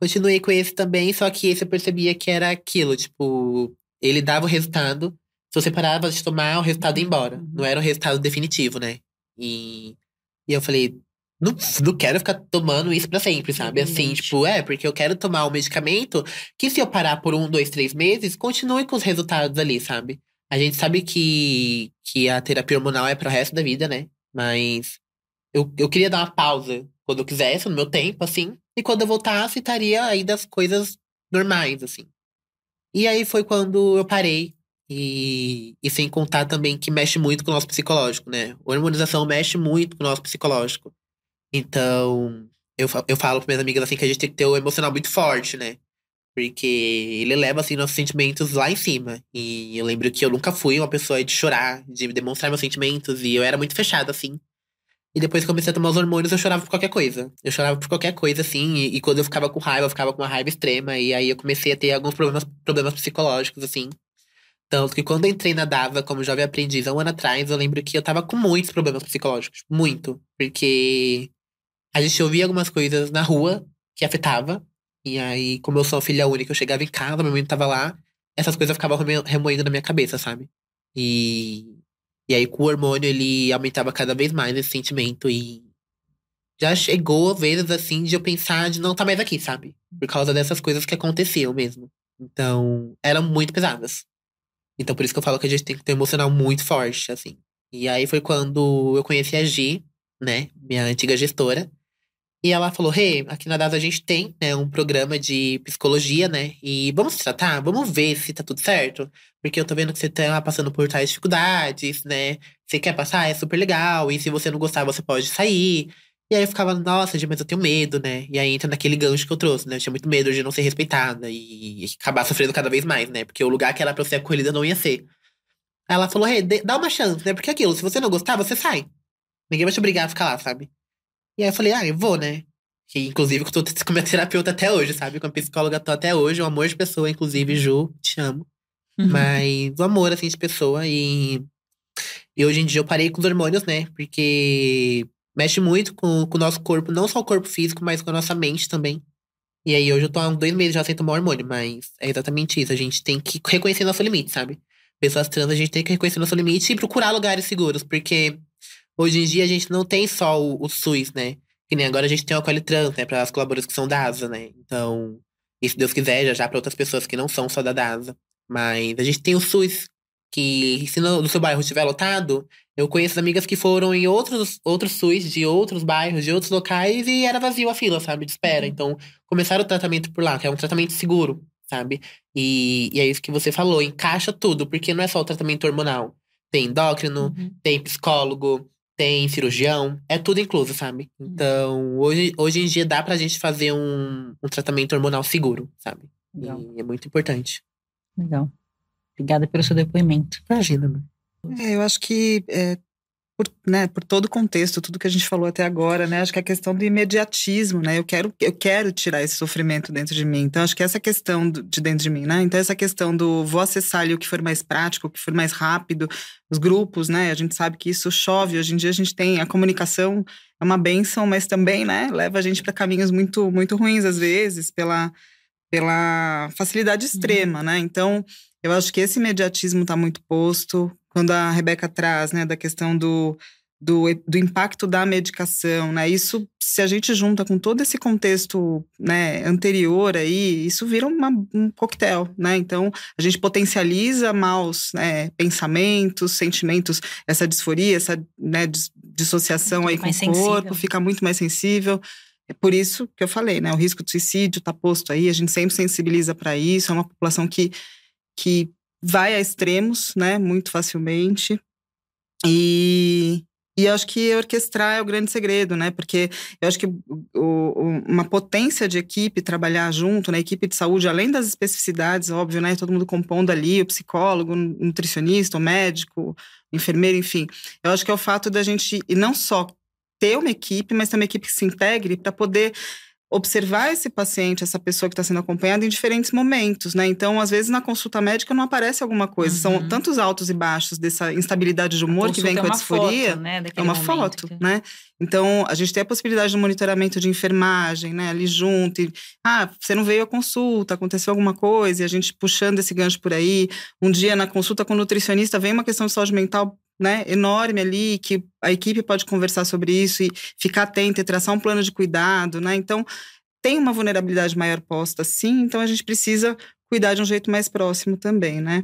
Continuei com esse também, só que esse eu percebia que era aquilo, tipo, ele dava o resultado, se você parava de tomar, o resultado ia embora. Uhum. Não era o resultado definitivo, né? E, e eu falei, não, não quero ficar tomando isso pra sempre, sabe? Assim, tipo, é, porque eu quero tomar um medicamento que se eu parar por um, dois, três meses, continue com os resultados ali, sabe? A gente sabe que, que a terapia hormonal é pro resto da vida, né? Mas eu, eu queria dar uma pausa quando eu quisesse, no meu tempo, assim. E quando eu voltasse, estaria aí das coisas normais, assim. E aí foi quando eu parei e, e sem contar também que mexe muito com o nosso psicológico, né? A hormonização mexe muito com o nosso psicológico. Então, eu, eu falo para minhas amigas assim que a gente tem que ter o emocional muito forte, né? Porque ele leva, assim, nossos sentimentos lá em cima. E eu lembro que eu nunca fui uma pessoa de chorar, de demonstrar meus sentimentos. E eu era muito fechada, assim. E depois que comecei a tomar os hormônios, eu chorava por qualquer coisa. Eu chorava por qualquer coisa, assim. E, e, quando eu ficava com raiva, eu ficava com uma raiva extrema. E aí eu comecei a ter alguns problemas, problemas psicológicos, assim. Tanto que quando eu entrei na DAVA como jovem aprendiz há um ano atrás, eu lembro que eu tava com muitos problemas psicológicos. Muito. Porque a gente ouvia algumas coisas na rua que afetava. E aí, como eu sou filha única, eu chegava em casa, meu mãe tava lá. Essas coisas ficavam remoendo na minha cabeça, sabe? E, e aí, com o hormônio, ele aumentava cada vez mais esse sentimento. E já chegou vezes, assim, de eu pensar de não estar tá mais aqui, sabe? Por causa dessas coisas que aconteciam mesmo. Então, eram muito pesadas. Então, por isso que eu falo que a gente tem que ter um emocional muito forte, assim. E aí foi quando eu conheci a Gi, né, minha antiga gestora. E ela falou: Hey, aqui na DAS a gente tem né, um programa de psicologia, né? E vamos tratar, vamos ver se tá tudo certo. Porque eu tô vendo que você tá passando por tais dificuldades, né? Você quer passar, é super legal. E se você não gostar, você pode sair. E aí eu ficava, nossa, mas eu tenho medo, né? E aí entra naquele gancho que eu trouxe, né? Eu tinha muito medo de não ser respeitada e acabar sofrendo cada vez mais, né? Porque o lugar que era pra eu ser acolhida não ia ser. Aí ela falou, hey, dá uma chance, né? Porque aquilo, se você não gostar, você sai. Ninguém vai te obrigar a ficar lá, sabe? E aí eu falei, ah, eu vou, né? Que, inclusive, eu tô com minha terapeuta até hoje, sabe? Com a psicóloga tô até hoje, um amor de pessoa, inclusive, Ju, te amo. Uhum. Mas um amor, assim, de pessoa. E, e hoje em dia eu parei com os hormônios, né? Porque mexe muito com, com o nosso corpo, não só o corpo físico, mas com a nossa mente também. E aí hoje eu tô há dois meses já sem tomar hormônio, mas é exatamente isso. A gente tem que reconhecer nosso limite, sabe? Pessoas trans, a gente tem que reconhecer nosso limite e procurar lugares seguros, porque hoje em dia a gente não tem só o, o SUS, né? Que nem agora a gente tem o Acolhe Trans, né? Para as colaboradoras que são da ASA, né? Então, e se Deus quiser, já já para outras pessoas que não são só da DASA. Mas a gente tem o SUS, que se no, no seu bairro estiver lotado, eu conheço amigas que foram em outros, outros SUS de outros bairros, de outros locais, e era vazio a fila, sabe? De espera. Uhum. Então, começaram o tratamento por lá, que é um tratamento seguro, sabe? E, e é isso que você falou, encaixa tudo, porque não é só o tratamento hormonal. Tem endócrino, uhum. tem psicólogo, tem cirurgião, é tudo incluso, sabe? Uhum. Então, hoje, hoje em dia dá pra gente fazer um, um tratamento hormonal seguro, sabe? Legal. E é muito importante. Legal. Obrigada pelo seu depoimento. Imagina, né? É, eu acho que é, por, né, por todo o contexto, tudo que a gente falou até agora, né? Acho que a questão do imediatismo, né? Eu quero, eu quero tirar esse sofrimento dentro de mim. Então, acho que essa questão do, de dentro de mim, né? Então, essa questão do vou acessar ali o que for mais prático, o que for mais rápido, os grupos, né? A gente sabe que isso chove. Hoje em dia a gente tem a comunicação é uma benção, mas também, né? Leva a gente para caminhos muito, muito ruins às vezes pela pela facilidade extrema, uhum. né? Então, eu acho que esse imediatismo está muito posto quando a Rebeca traz, né, da questão do, do, do impacto da medicação, né? Isso, se a gente junta com todo esse contexto né, anterior aí, isso vira uma, um coquetel, né? Então, a gente potencializa maus né, pensamentos, sentimentos, essa disforia, essa né, dissociação aí com o corpo, sensível. fica muito mais sensível. É por isso que eu falei, né? O risco de suicídio está posto aí, a gente sempre sensibiliza para isso, é uma população que, que vai a extremos, né, muito facilmente. E, e acho que orquestrar é o grande segredo, né? Porque eu acho que o, o, uma potência de equipe trabalhar junto, na né? equipe de saúde, além das especificidades, óbvio, né? Todo mundo compondo ali, o psicólogo, o nutricionista, o médico, o enfermeiro, enfim. Eu acho que é o fato da gente, e não só ter uma equipe, mas ter uma equipe que se integre para poder observar esse paciente, essa pessoa que está sendo acompanhada em diferentes momentos, né? Então, às vezes na consulta médica não aparece alguma coisa. Uhum. São tantos altos e baixos dessa instabilidade de humor que vem com a, é disforia. Foto, né? é uma foto, que... né? Então, a gente tem a possibilidade de monitoramento de enfermagem, né? Ali junto. E, ah, você não veio à consulta, aconteceu alguma coisa, e a gente puxando esse gancho por aí. Um dia na consulta com o nutricionista vem uma questão de saúde mental né, enorme ali, que a equipe pode conversar sobre isso e ficar atenta e traçar um plano de cuidado, né? Então, tem uma vulnerabilidade maior posta, sim, então a gente precisa cuidar de um jeito mais próximo também, né?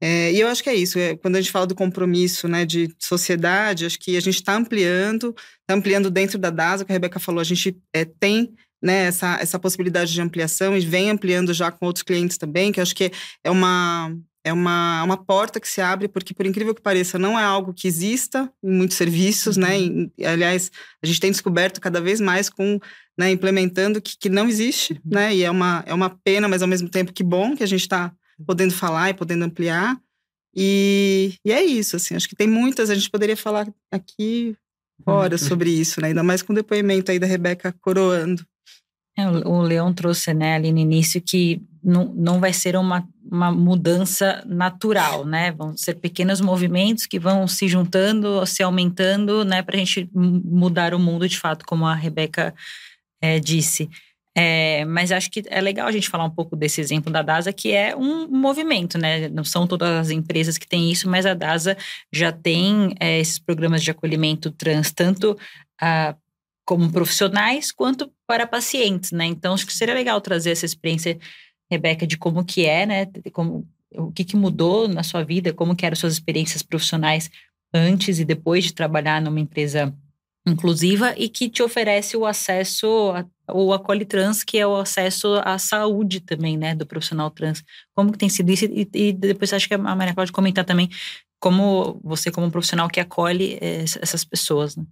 É, e eu acho que é isso. É, quando a gente fala do compromisso né, de sociedade, acho que a gente está ampliando, está ampliando dentro da DASA, que a Rebeca falou, a gente é, tem né, essa, essa possibilidade de ampliação e vem ampliando já com outros clientes também, que acho que é uma, é uma, uma porta que se abre, porque, por incrível que pareça, não é algo que exista em muitos serviços, né? uhum. né? E, aliás, a gente tem descoberto cada vez mais com, né, implementando que, que não existe, uhum. né? E é uma, é uma pena, mas ao mesmo tempo que bom que a gente está podendo falar e podendo ampliar. E, e é isso, assim, acho que tem muitas, a gente poderia falar aqui horas uhum. sobre isso, né? Ainda mais com o depoimento aí da Rebeca coroando. É, o Leão trouxe, né, ali no início, que não, não vai ser uma, uma mudança natural, né? Vão ser pequenos movimentos que vão se juntando, se aumentando, né, para a gente mudar o mundo de fato, como a Rebeca é, disse. É, mas acho que é legal a gente falar um pouco desse exemplo da DASA, que é um movimento, né? Não são todas as empresas que têm isso, mas a DASA já tem é, esses programas de acolhimento trans, tanto ah, como profissionais quanto para pacientes, né? Então, acho que seria legal trazer essa experiência Rebeca, de como que é, né? Como, o que, que mudou na sua vida, como que eram suas experiências profissionais antes e depois de trabalhar numa empresa inclusiva e que te oferece o acesso ou a Trans, que é o acesso à saúde também, né, do profissional trans. Como que tem sido isso? E, e depois acho que a Maria pode comentar também como você, como um profissional que acolhe eh, essas pessoas, né?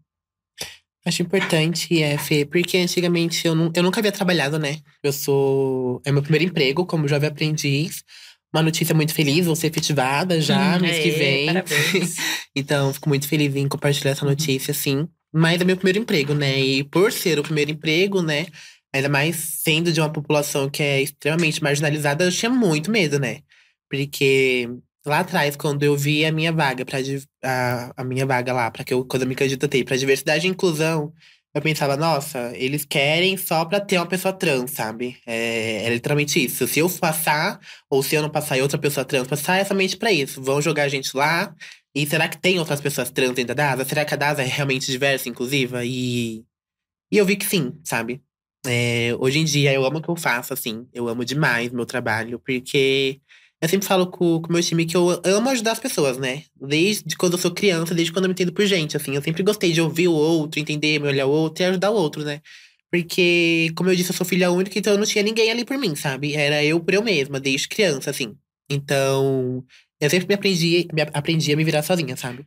Acho importante, é, Fê, porque antigamente eu, não, eu nunca havia trabalhado, né? Eu sou. É meu primeiro emprego como jovem aprendiz. Uma notícia muito feliz, vou ser efetivada já hum, mês que vem. então, fico muito feliz em compartilhar essa notícia, sim. Mas é meu primeiro emprego, né? E por ser o primeiro emprego, né? Ainda mais sendo de uma população que é extremamente marginalizada, eu tinha muito medo, né? Porque lá atrás, quando eu vi a minha vaga para a, a minha vaga lá, para que eu quando eu me candidatei para diversidade e inclusão, eu pensava, nossa, eles querem só pra ter uma pessoa trans, sabe? É, é, literalmente isso. Se eu passar, ou se eu não passar e outra pessoa trans passar, é somente pra isso. Vão jogar a gente lá e será que tem outras pessoas trans dentro da DASA? Será que a DASA é realmente diversa, inclusiva? E, e eu vi que sim, sabe? É, hoje em dia eu amo o que eu faço, assim. Eu amo demais meu trabalho, porque eu sempre falo com o meu time que eu amo ajudar as pessoas, né? Desde quando eu sou criança, desde quando eu me entendo por gente, assim. Eu sempre gostei de ouvir o outro, entender, me olhar o outro e ajudar o outro, né? Porque, como eu disse, eu sou filha única, então eu não tinha ninguém ali por mim, sabe? Era eu por eu mesma, desde criança, assim. Então, eu sempre me aprendi, me aprendi a me virar sozinha, sabe?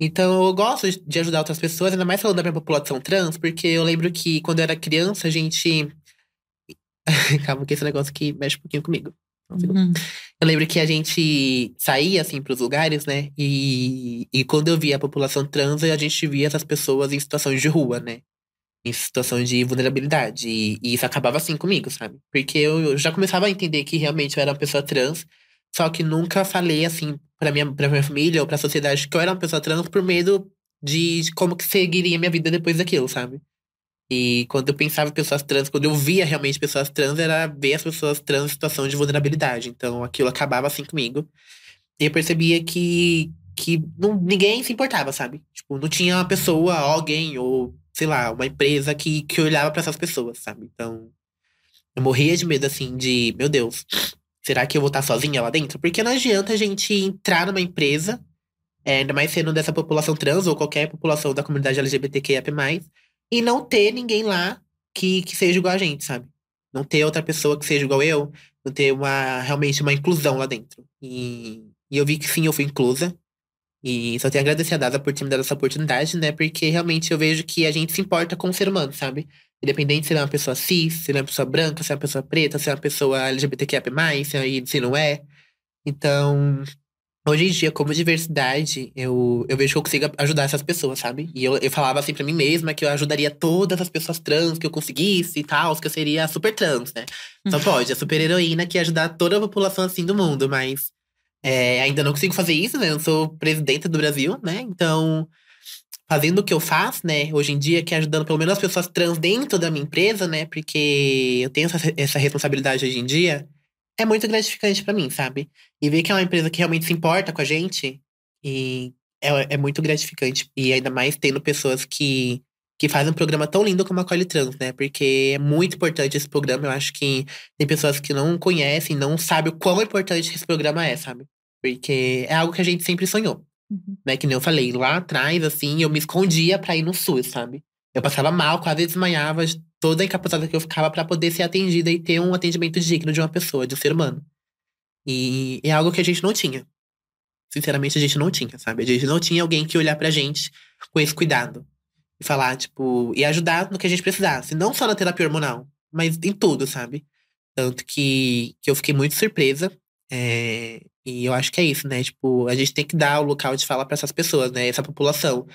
Então eu gosto de ajudar outras pessoas, ainda mais falando da minha população trans, porque eu lembro que quando eu era criança, a gente. Calma, que esse negócio aqui mexe um pouquinho comigo. Uhum. Eu lembro que a gente saía, assim, pros lugares, né? E, e quando eu via a população trans, a gente via essas pessoas em situações de rua, né? Em situações de vulnerabilidade. E, e isso acabava assim comigo, sabe? Porque eu, eu já começava a entender que realmente eu era uma pessoa trans. Só que nunca falei, assim, pra minha, minha família ou pra sociedade que eu era uma pessoa trans por medo de como que seguiria minha vida depois daquilo, sabe? E quando eu pensava em pessoas trans, quando eu via realmente pessoas trans, era ver as pessoas trans em situação de vulnerabilidade. Então aquilo acabava assim comigo. E eu percebia que, que não, ninguém se importava, sabe? Tipo, não tinha uma pessoa, alguém, ou sei lá, uma empresa que, que olhava para essas pessoas, sabe? Então eu morria de medo, assim, de, meu Deus, Será que eu vou estar sozinha lá dentro? Porque não adianta a gente entrar numa empresa, é, ainda mais sendo dessa população trans ou qualquer população da comunidade LGBTQIA+, e não ter ninguém lá que, que seja igual a gente, sabe? Não ter outra pessoa que seja igual eu, não ter uma, realmente uma inclusão lá dentro. E, e eu vi que sim, eu fui inclusa. E só tenho a agradecer a Dada por ter me dado essa oportunidade, né? Porque realmente eu vejo que a gente se importa com o ser humano, sabe? Independente se ele é uma pessoa cis, se ele é uma pessoa branca, se é uma pessoa preta, se é uma pessoa LGBTQIA+, se, se não é. Então, hoje em dia, como diversidade, eu, eu vejo que eu consigo ajudar essas pessoas, sabe? E eu, eu falava assim pra mim mesma que eu ajudaria todas as pessoas trans que eu conseguisse e tal, que eu seria super trans, né? Só pode, a super heroína que ia ajudar toda a população assim do mundo, mas é, ainda não consigo fazer isso, né? Eu sou presidenta do Brasil, né? Então, fazendo o que eu faço, né, hoje em dia, que é ajudando pelo menos as pessoas trans dentro da minha empresa, né, porque eu tenho essa, essa responsabilidade hoje em dia, é muito gratificante para mim, sabe? E ver que é uma empresa que realmente se importa com a gente, e é, é muito gratificante. E ainda mais tendo pessoas que, que fazem um programa tão lindo como a Cole Trans, né? Porque é muito importante esse programa. Eu acho que tem pessoas que não conhecem, não sabem o quão importante esse programa é, sabe? Porque é algo que a gente sempre sonhou. Uhum. Né, que nem eu falei, lá atrás, assim, eu me escondia pra ir no SUS, sabe? Eu passava mal, quase desmanhava, toda a incapacidade que eu ficava para poder ser atendida e ter um atendimento digno de uma pessoa, de um ser humano. E é algo que a gente não tinha. Sinceramente, a gente não tinha, sabe? A gente não tinha alguém que olhar pra gente com esse cuidado. E falar, tipo, e ajudar no que a gente precisasse. Não só na terapia hormonal, mas em tudo, sabe? Tanto que, que eu fiquei muito surpresa. É, e eu acho que é isso, né? Tipo, a gente tem que dar o local de fala para essas pessoas, né? Essa população.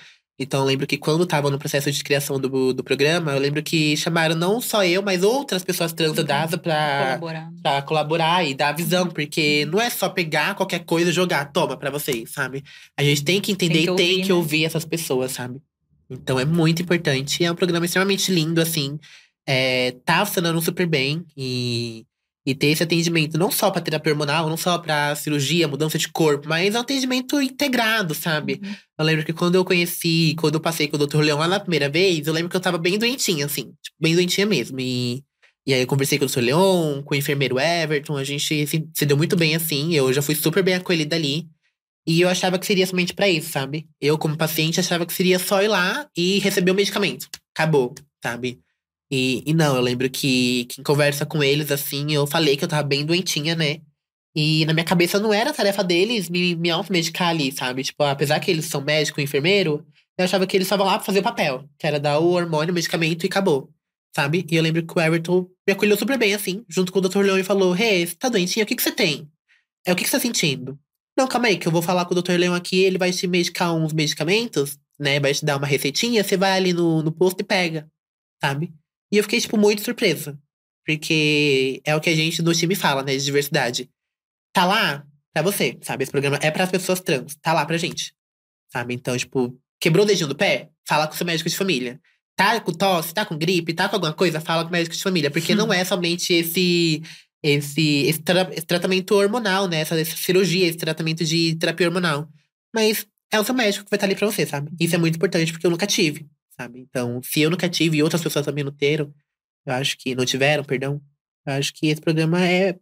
Então, eu lembro que quando estava no processo de criação do, do programa, eu lembro que chamaram não só eu, mas outras pessoas trans da DASA pra colaborar. pra colaborar e dar a visão, porque não é só pegar qualquer coisa e jogar, toma pra vocês, sabe? A gente tem que entender tem que e tem que né? ouvir essas pessoas, sabe? Então é muito importante. É um programa extremamente lindo, assim. É, tá funcionando super bem e e ter esse atendimento não só para terapia hormonal, não só para cirurgia, mudança de corpo, mas é um atendimento integrado, sabe? Uhum. Eu lembro que quando eu conheci, quando eu passei com o Dr. Leão lá na primeira vez, eu lembro que eu tava bem doentinha, assim, tipo, bem doentinha mesmo. E E aí eu conversei com o Dr. Leon, com o enfermeiro Everton, a gente se, se deu muito bem assim. Eu já fui super bem acolhida ali. E eu achava que seria somente para isso, sabe? Eu, como paciente, achava que seria só ir lá e receber o medicamento. Acabou, sabe? E, e não, eu lembro que, que em conversa com eles, assim, eu falei que eu tava bem doentinha, né? E na minha cabeça não era tarefa deles me, me automedicar ali, sabe? Tipo, apesar que eles são médico e enfermeiro, eu achava que eles estavam lá pra fazer o papel, que era dar o hormônio, o medicamento e acabou, sabe? E eu lembro que o Everton me acolheu super bem, assim, junto com o Dr. Leon e falou: Hey, você tá doentinha? O que, que você tem? É o que, que você tá sentindo? Não, calma aí, que eu vou falar com o Dr. Leon aqui, ele vai te medicar uns medicamentos, né? Vai te dar uma receitinha, você vai ali no, no posto e pega, sabe? E eu fiquei, tipo, muito surpresa. Porque é o que a gente no time fala, né? De diversidade. Tá lá pra você, sabe? Esse programa é para as pessoas trans. Tá lá pra gente. Sabe? Então, tipo, quebrou o dedinho do pé? Fala com o seu médico de família. Tá com tosse, tá com gripe, tá com alguma coisa? Fala com o médico de família. Porque hum. não é somente esse esse, esse, tra esse tratamento hormonal, né? Essa, essa, cirurgia, esse tratamento de terapia hormonal. Mas é o seu médico que vai estar ali pra você, sabe? Isso é muito importante porque eu nunca tive, sabe? Então, se eu nunca tive e outras pessoas também não teram, eu acho que não tiveram, perdão, eu acho que esse programa é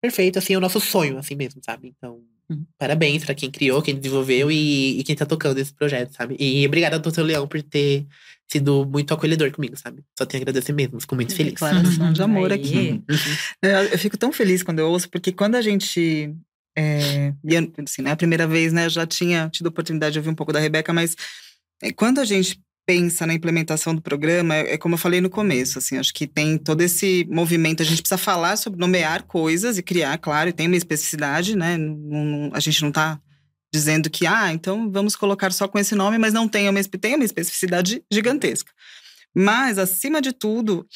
perfeito, assim, é o nosso sonho, assim mesmo, sabe? Então, uhum. parabéns para quem criou, quem desenvolveu e, e, quem tá tocando esse projeto, sabe? E obrigada, doutor Leão, por ter sido muito acolhedor comigo, sabe? Só tenho a agradecer mesmo, fico muito feliz. Declaração de amor aqui. eu fico tão feliz quando eu ouço, porque quando a gente. É, assim, né, a primeira vez, né, eu já tinha tido a oportunidade de ouvir um pouco da Rebeca, mas é, quando a gente pensa na implementação do programa, é, é como eu falei no começo, assim, acho que tem todo esse movimento, a gente precisa falar sobre nomear coisas e criar, claro, tem uma especificidade, né? Não, não, a gente não está dizendo que, ah, então vamos colocar só com esse nome, mas não tem uma, tem uma especificidade gigantesca. Mas, acima de tudo,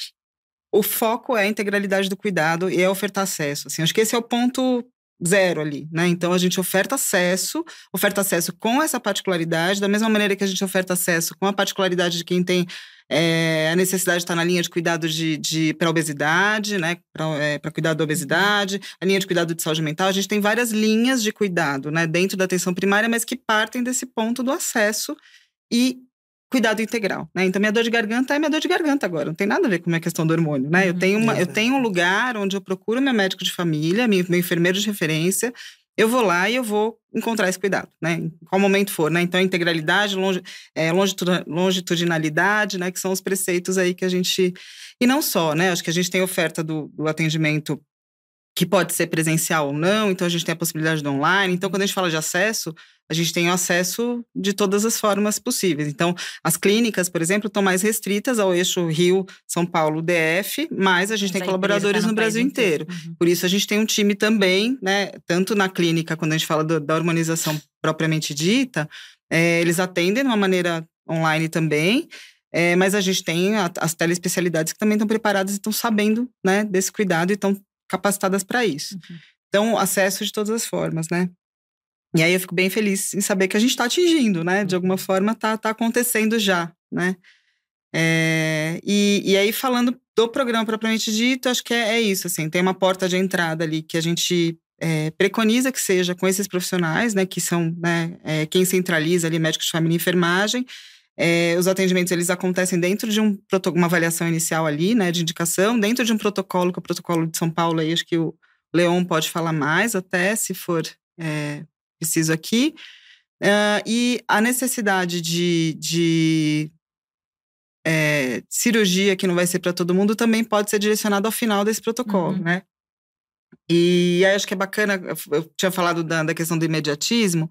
o foco é a integralidade do cuidado e é ofertar acesso. Assim, acho que esse é o ponto zero ali, né? Então a gente oferta acesso, oferta acesso com essa particularidade, da mesma maneira que a gente oferta acesso com a particularidade de quem tem é, a necessidade de estar na linha de cuidado de, de para obesidade, né? Para é, cuidado da obesidade, a linha de cuidado de saúde mental. A gente tem várias linhas de cuidado, né? Dentro da atenção primária, mas que partem desse ponto do acesso e cuidado integral, né? Então minha dor de garganta é minha dor de garganta agora, não tem nada a ver com a minha questão do hormônio, né? eu uhum, tenho uma, eu tenho um lugar onde eu procuro meu médico de família, meu, meu enfermeiro de referência, eu vou lá e eu vou encontrar esse cuidado, né? Em qual momento for, né? Então, integralidade, longe, é, longitudinalidade, né? Que são os preceitos aí que a gente. E não só, né? Acho que a gente tem oferta do, do atendimento que pode ser presencial ou não, então a gente tem a possibilidade do online. Então, quando a gente fala de acesso, a gente tem o acesso de todas as formas possíveis. Então, as clínicas, por exemplo, estão mais restritas ao eixo Rio, São Paulo, DF, mas a gente mas tem a colaboradores tá no, no Brasil inteiro. inteiro. Uhum. Por isso, a gente tem um time também, né, tanto na clínica, quando a gente fala do, da harmonização propriamente dita, é, eles atendem de uma maneira online também. É, mas a gente tem a, as telespecialidades que também estão preparadas e estão sabendo né, desse cuidado e estão capacitadas para isso. Uhum. Então, acesso de todas as formas, né? E aí eu fico bem feliz em saber que a gente está atingindo, né? De alguma uhum. forma está tá acontecendo já, né? É, e, e aí, falando do programa propriamente dito, acho que é, é isso, assim, tem uma porta de entrada ali que a gente é, preconiza que seja com esses profissionais, né, que são né, é, quem centraliza ali, médicos de família e enfermagem, é, os atendimentos eles acontecem dentro de um uma avaliação inicial ali, né, de indicação, dentro de um protocolo, que é o protocolo de São Paulo, aí acho que o Leon pode falar mais até, se for é, preciso aqui. Uh, e a necessidade de, de é, cirurgia, que não vai ser para todo mundo, também pode ser direcionada ao final desse protocolo, uhum. né? E aí acho que é bacana, eu tinha falado da, da questão do imediatismo,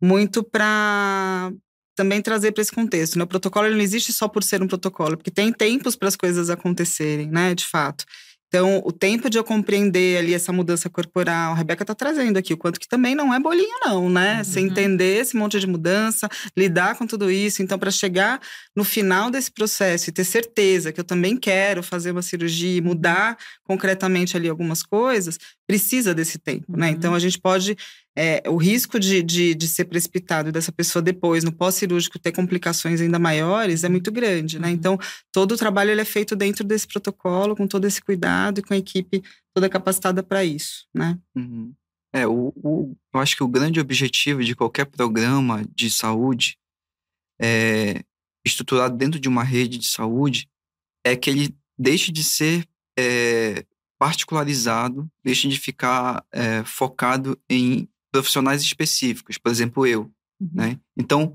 muito para também trazer para esse contexto. Né? O protocolo não existe só por ser um protocolo, porque tem tempos para as coisas acontecerem, né? De fato. Então, o tempo de eu compreender ali essa mudança corporal, a Rebeca está trazendo aqui o quanto que também não é bolinho, não, né? Uhum. Você entender esse monte de mudança, lidar com tudo isso. Então, para chegar no final desse processo e ter certeza que eu também quero fazer uma cirurgia e mudar concretamente ali algumas coisas, precisa desse tempo, né? Então, uhum. a gente pode é, o risco de, de, de, ser precipitado dessa pessoa depois, no pós-cirúrgico, ter complicações ainda maiores é muito grande, né? Uhum. Então, todo o trabalho ele é feito dentro desse protocolo, com todo esse cuidado e com a equipe toda capacitada para isso, né? Uhum. É, o, o, eu acho que o grande objetivo de qualquer programa de saúde é, estruturado dentro de uma rede de saúde é que ele deixe de ser é, particularizado, deixe de ficar é, focado em profissionais específicos, por exemplo, eu, uhum. né? Então,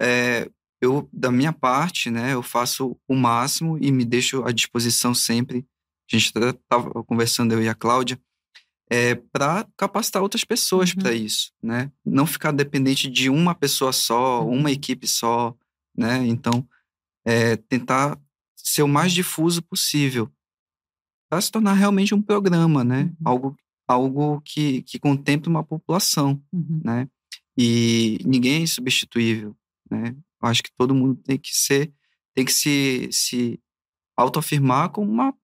é, eu, da minha parte, né, eu faço o máximo e me deixo à disposição sempre. A gente estava conversando, eu e a Cláudia, é, para capacitar outras pessoas uhum. para isso, né? Não ficar dependente de uma pessoa só, uma uhum. equipe só, né? Então, é, tentar ser o mais difuso possível para se tornar realmente um programa, né? Uhum. Algo, algo que, que contemple uma população, uhum. né? E ninguém é insubstituível, né? Eu acho que todo mundo tem que ser, tem que se, se autoafirmar como uma,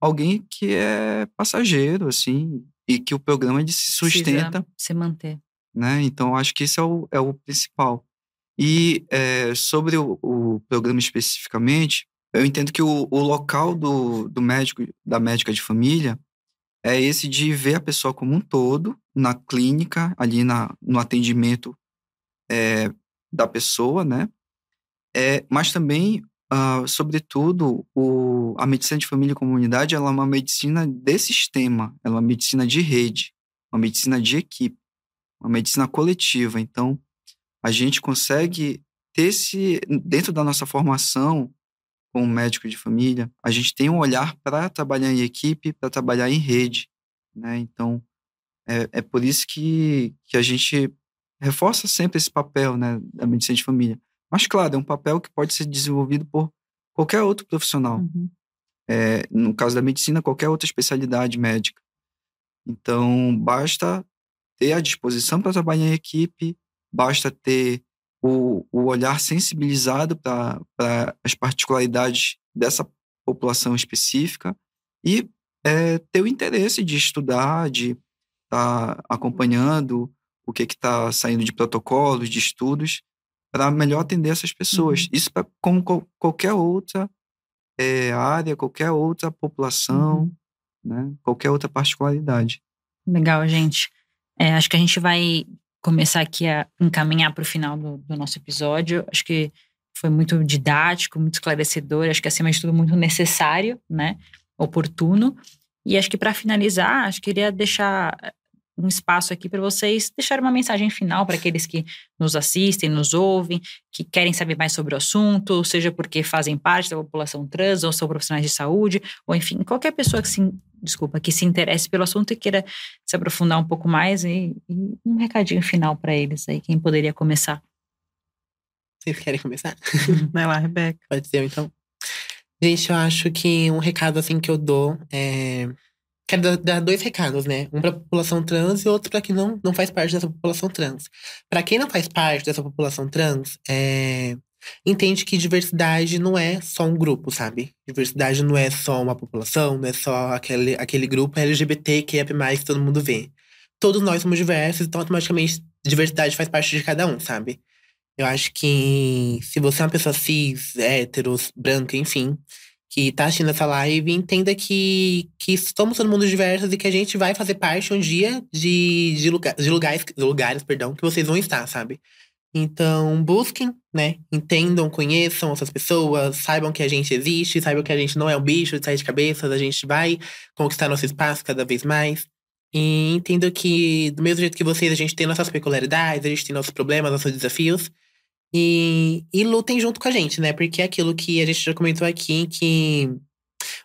alguém que é passageiro, assim, e que o programa de se sustenta. Precisa se manter. Né? Então, acho que isso é o, é o principal. E é, sobre o, o, programa especificamente, eu entendo que o, o local do, do médico, da médica de família, é esse de ver a pessoa como um todo, na clínica, ali na, no atendimento é, da pessoa, né? É, mas também Uh, sobretudo, o, a medicina de família e comunidade ela é uma medicina de sistema, ela é uma medicina de rede, uma medicina de equipe, uma medicina coletiva. Então, a gente consegue ter esse, dentro da nossa formação como médico de família, a gente tem um olhar para trabalhar em equipe, para trabalhar em rede. Né? Então, é, é por isso que, que a gente reforça sempre esse papel né, da medicina de família. Mas, claro, é um papel que pode ser desenvolvido por qualquer outro profissional. Uhum. É, no caso da medicina, qualquer outra especialidade médica. Então, basta ter a disposição para trabalhar em equipe, basta ter o, o olhar sensibilizado para as particularidades dessa população específica e é, ter o interesse de estudar, de estar tá acompanhando o que está saindo de protocolos, de estudos, para melhor atender essas pessoas. Uhum. Isso para como qualquer outra é, área, qualquer outra população, uhum. né? qualquer outra particularidade. Legal, gente. É, acho que a gente vai começar aqui a encaminhar para o final do, do, nosso episódio. Acho que foi muito didático, muito esclarecedor. Acho que acima de tudo muito necessário, né? Oportuno. E acho que para finalizar, acho que queria deixar um espaço aqui para vocês deixarem uma mensagem final para aqueles que nos assistem, nos ouvem, que querem saber mais sobre o assunto, seja porque fazem parte da população trans ou são profissionais de saúde, ou enfim, qualquer pessoa que se, desculpa, que se interesse pelo assunto e queira se aprofundar um pouco mais e, e um recadinho final para eles aí, quem poderia começar? Vocês querem começar? Uhum. Vai lá, Rebeca. Pode ser, então. Gente, eu acho que um recado assim que eu dou é Quero dar dois recados, né? Um para a população trans e outro para quem não, não faz parte dessa população trans. Para quem não faz parte dessa população trans, é, entende que diversidade não é só um grupo, sabe? Diversidade não é só uma população, não é só aquele, aquele grupo LGBT que é mais que todo mundo vê. Todos nós somos diversos, então automaticamente diversidade faz parte de cada um, sabe? Eu acho que se você é uma pessoa cis, hétero, branca, enfim, que tá assistindo essa live entenda que, que somos todo mundo diversos e que a gente vai fazer parte um dia de, de, lugar, de lugares, lugares perdão, que vocês vão estar, sabe? Então, busquem, né? Entendam, conheçam essas pessoas, saibam que a gente existe, saibam que a gente não é um bicho de de cabeças, a gente vai conquistar nosso espaço cada vez mais. E entendo que, do mesmo jeito que vocês, a gente tem nossas peculiaridades, a gente tem nossos problemas, nossos desafios. E, e lutem junto com a gente, né? Porque é aquilo que a gente já comentou aqui, que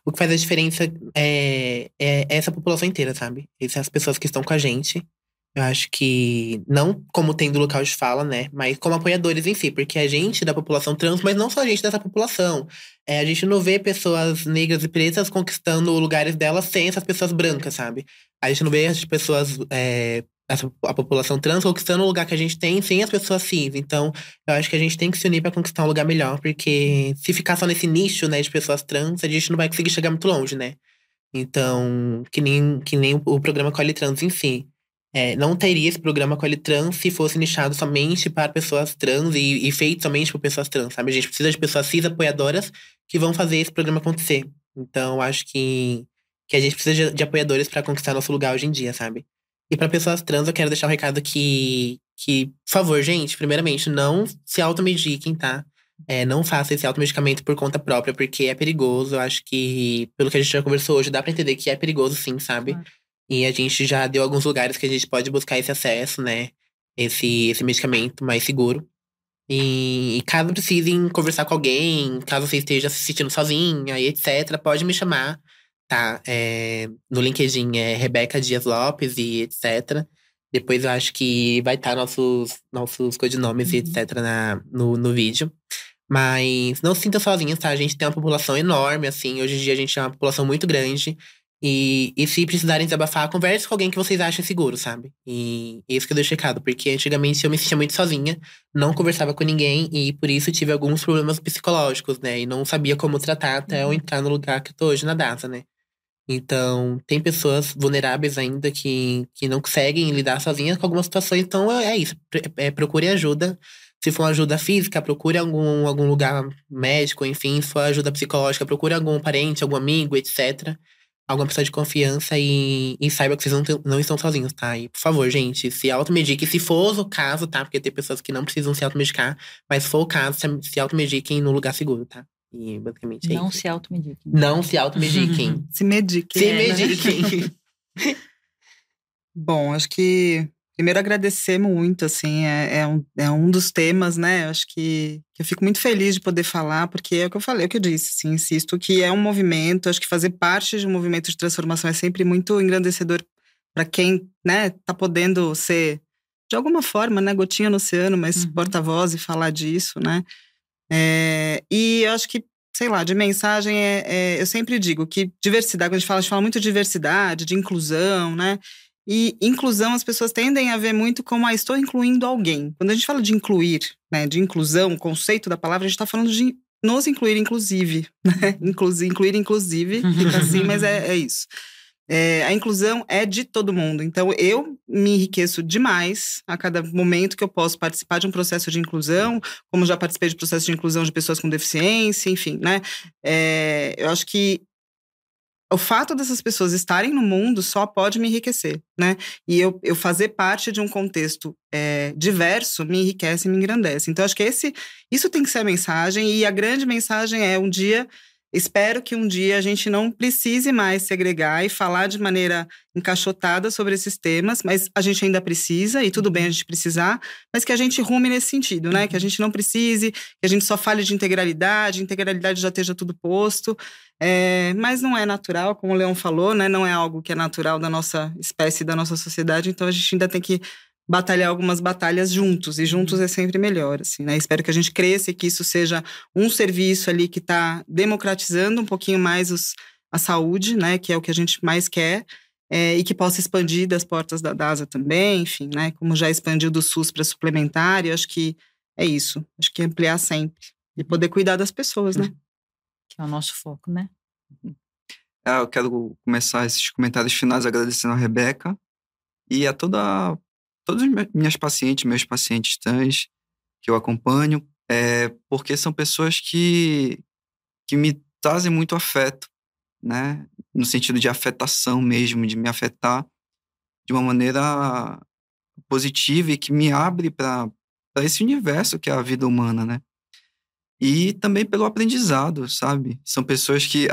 o que faz a diferença é, é essa população inteira, sabe? Essas pessoas que estão com a gente. Eu acho que, não como tendo local de fala, né? Mas como apoiadores em si, porque a gente da população trans, mas não só a gente dessa população. É, a gente não vê pessoas negras e pretas conquistando lugares delas sem essas pessoas brancas, sabe? A gente não vê as pessoas é, a população trans conquistando o lugar que a gente tem sem as pessoas cis. Então, eu acho que a gente tem que se unir para conquistar um lugar melhor, porque se ficar só nesse nicho, né, de pessoas trans, a gente não vai conseguir chegar muito longe, né? Então, que nem, que nem o, programa Colhe Trans em si. É, não teria esse programa Colhe Trans se fosse nichado somente para pessoas trans e, e feito somente por pessoas trans, sabe? A gente precisa de pessoas cis apoiadoras que vão fazer esse programa acontecer. Então, acho que, que a gente precisa de, de apoiadores para conquistar nosso lugar hoje em dia, sabe? E para pessoas trans, eu quero deixar um recado que, que, por favor, gente, primeiramente, não se automediquem, tá? É, não faça esse automedicamento por conta própria, porque é perigoso. Eu acho que, pelo que a gente já conversou hoje, dá para entender que é perigoso sim, sabe? Claro. E a gente já deu alguns lugares que a gente pode buscar esse acesso, né? Esse, esse medicamento mais seguro. E, e caso precisem conversar com alguém, caso você esteja se sentindo sozinha e etc., pode me chamar, tá? É, no LinkedIn é Rebeca Dias Lopes e etc. Depois eu acho que vai estar nossos, nossos codinomes uhum. e etc. Na, no, no vídeo. Mas não se sinta sozinha, tá? A gente tem uma população enorme, assim. Hoje em dia a gente tem uma população muito grande. E, e se precisarem desabafar, converse com alguém que vocês achem seguro, sabe? E isso que eu deixei recado, porque antigamente eu me sentia muito sozinha, não conversava com ninguém e por isso tive alguns problemas psicológicos, né? E não sabia como tratar até eu uhum. entrar no lugar que eu tô hoje na DASA, né? Então, tem pessoas vulneráveis ainda que, que não conseguem lidar sozinhas com algumas situações, então é, é isso. É, procure ajuda. Se for ajuda física, procure algum, algum lugar médico, enfim. Se for ajuda psicológica, procure algum parente, algum amigo, etc alguma pessoa de confiança e, e saiba que vocês não, não estão sozinhos, tá? E, por favor, gente, se automediquem, se for o caso, tá? Porque tem pessoas que não precisam se automedicar, mas se for o caso, se, automediquem no lugar seguro, tá? E basicamente é Não isso. se automediquem. Não se automediquem. se mediquem. Se mediquem. Bom, acho que Primeiro, agradecer muito, assim, é, é, um, é um dos temas, né? Acho que, que eu fico muito feliz de poder falar, porque é o que eu falei, é o que eu disse, assim, insisto que é um movimento, acho que fazer parte de um movimento de transformação é sempre muito engrandecedor para quem, né, tá podendo ser, de alguma forma, né, gotinha no oceano, mas uhum. porta-voz e falar disso, né? É, e eu acho que sei lá, de mensagem, é, é, eu sempre digo que diversidade, quando a gente fala, a gente fala muito de diversidade, de inclusão, né? E inclusão, as pessoas tendem a ver muito como, ah, estou incluindo alguém. Quando a gente fala de incluir, né, de inclusão, o conceito da palavra, a gente está falando de nos incluir, inclusive. Né? incluir, inclusive, fica assim, mas é, é isso. É, a inclusão é de todo mundo. Então, eu me enriqueço demais a cada momento que eu posso participar de um processo de inclusão, como já participei de processo de inclusão de pessoas com deficiência, enfim, né? É, eu acho que o fato dessas pessoas estarem no mundo só pode me enriquecer, né? E eu, eu fazer parte de um contexto é, diverso me enriquece e me engrandece. Então, acho que esse, isso tem que ser a mensagem, e a grande mensagem é um dia. Espero que um dia a gente não precise mais segregar e falar de maneira encaixotada sobre esses temas, mas a gente ainda precisa, e tudo bem a gente precisar, mas que a gente rume nesse sentido, né? Que a gente não precise, que a gente só fale de integralidade, integralidade já esteja tudo posto. É, mas não é natural, como o Leão falou, né? Não é algo que é natural da nossa espécie, da nossa sociedade. Então a gente ainda tem que batalhar algumas batalhas juntos e juntos é sempre melhor, assim, né? Espero que a gente cresça e que isso seja um serviço ali que está democratizando um pouquinho mais os, a saúde, né? Que é o que a gente mais quer. É, e que possa expandir das portas da DASA também, enfim, né? Como já expandiu do SUS para suplementar, e acho que é isso. Acho que ampliar sempre e poder cuidar das pessoas, né? Que é o nosso foco, né? É, eu quero começar esses comentários finais agradecendo a Rebeca e a toda todas as minhas pacientes, meus pacientes trans que eu acompanho, é, porque são pessoas que, que me trazem muito afeto, né? No sentido de afetação mesmo, de me afetar de uma maneira positiva e que me abre para esse universo que é a vida humana, né? e também pelo aprendizado, sabe? São pessoas que,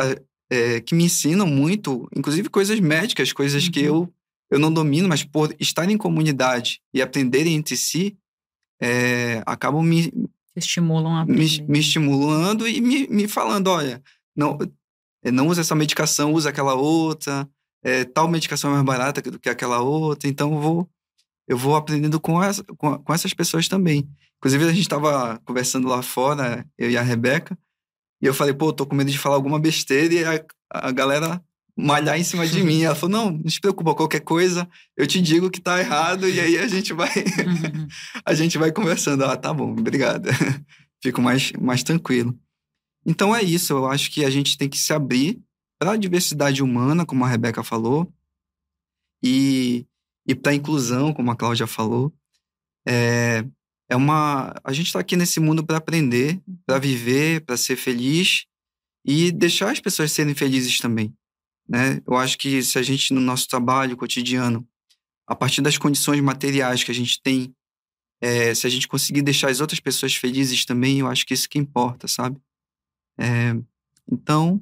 é, que me ensinam muito, inclusive coisas médicas, coisas uhum. que eu, eu não domino, mas por estar em comunidade e aprenderem entre si, é, acabam me estimulam a me, me, estimulando e me, me falando, olha, não, é, não usa essa medicação, usa aquela outra, é, tal medicação é mais barata do que aquela outra, então eu vou, eu vou aprendendo com, essa, com, com essas pessoas também. Inclusive, a gente estava conversando lá fora, eu e a Rebeca, e eu falei, pô, tô com medo de falar alguma besteira e a, a galera malhar em cima de mim. Ela falou, não, não se preocupa, qualquer coisa, eu te digo que tá errado e aí a gente vai a gente vai conversando. Ah, tá bom, obrigada. Fico mais, mais tranquilo. Então é isso, eu acho que a gente tem que se abrir para a diversidade humana, como a Rebeca falou, e, e para a inclusão, como a Cláudia falou. É, é uma. A gente está aqui nesse mundo para aprender, para viver, para ser feliz e deixar as pessoas serem felizes também. Né? Eu acho que se a gente, no nosso trabalho cotidiano, a partir das condições materiais que a gente tem é, se a gente conseguir deixar as outras pessoas felizes também, eu acho que isso que importa, sabe? É, então,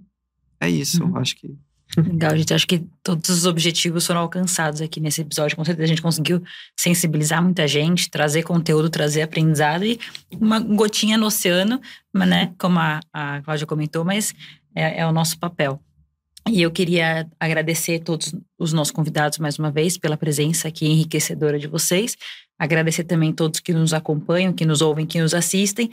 é isso. Uhum. Eu acho que Legal, gente. Acho que todos os objetivos foram alcançados aqui nesse episódio. Com certeza a gente conseguiu sensibilizar muita gente, trazer conteúdo, trazer aprendizado e uma gotinha no oceano, né? Como a, a Cláudia comentou, mas é, é o nosso papel. E eu queria agradecer todos os nossos convidados mais uma vez pela presença aqui enriquecedora de vocês. Agradecer também todos que nos acompanham, que nos ouvem, que nos assistem.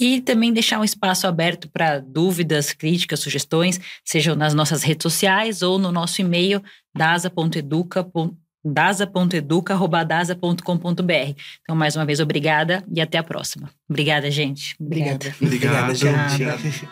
E também deixar um espaço aberto para dúvidas, críticas, sugestões, sejam nas nossas redes sociais ou no nosso e-mail dasa.educa.dasa.com.br. Então, mais uma vez, obrigada e até a próxima. Obrigada, gente. Obrigada. Obrigada, obrigada gente.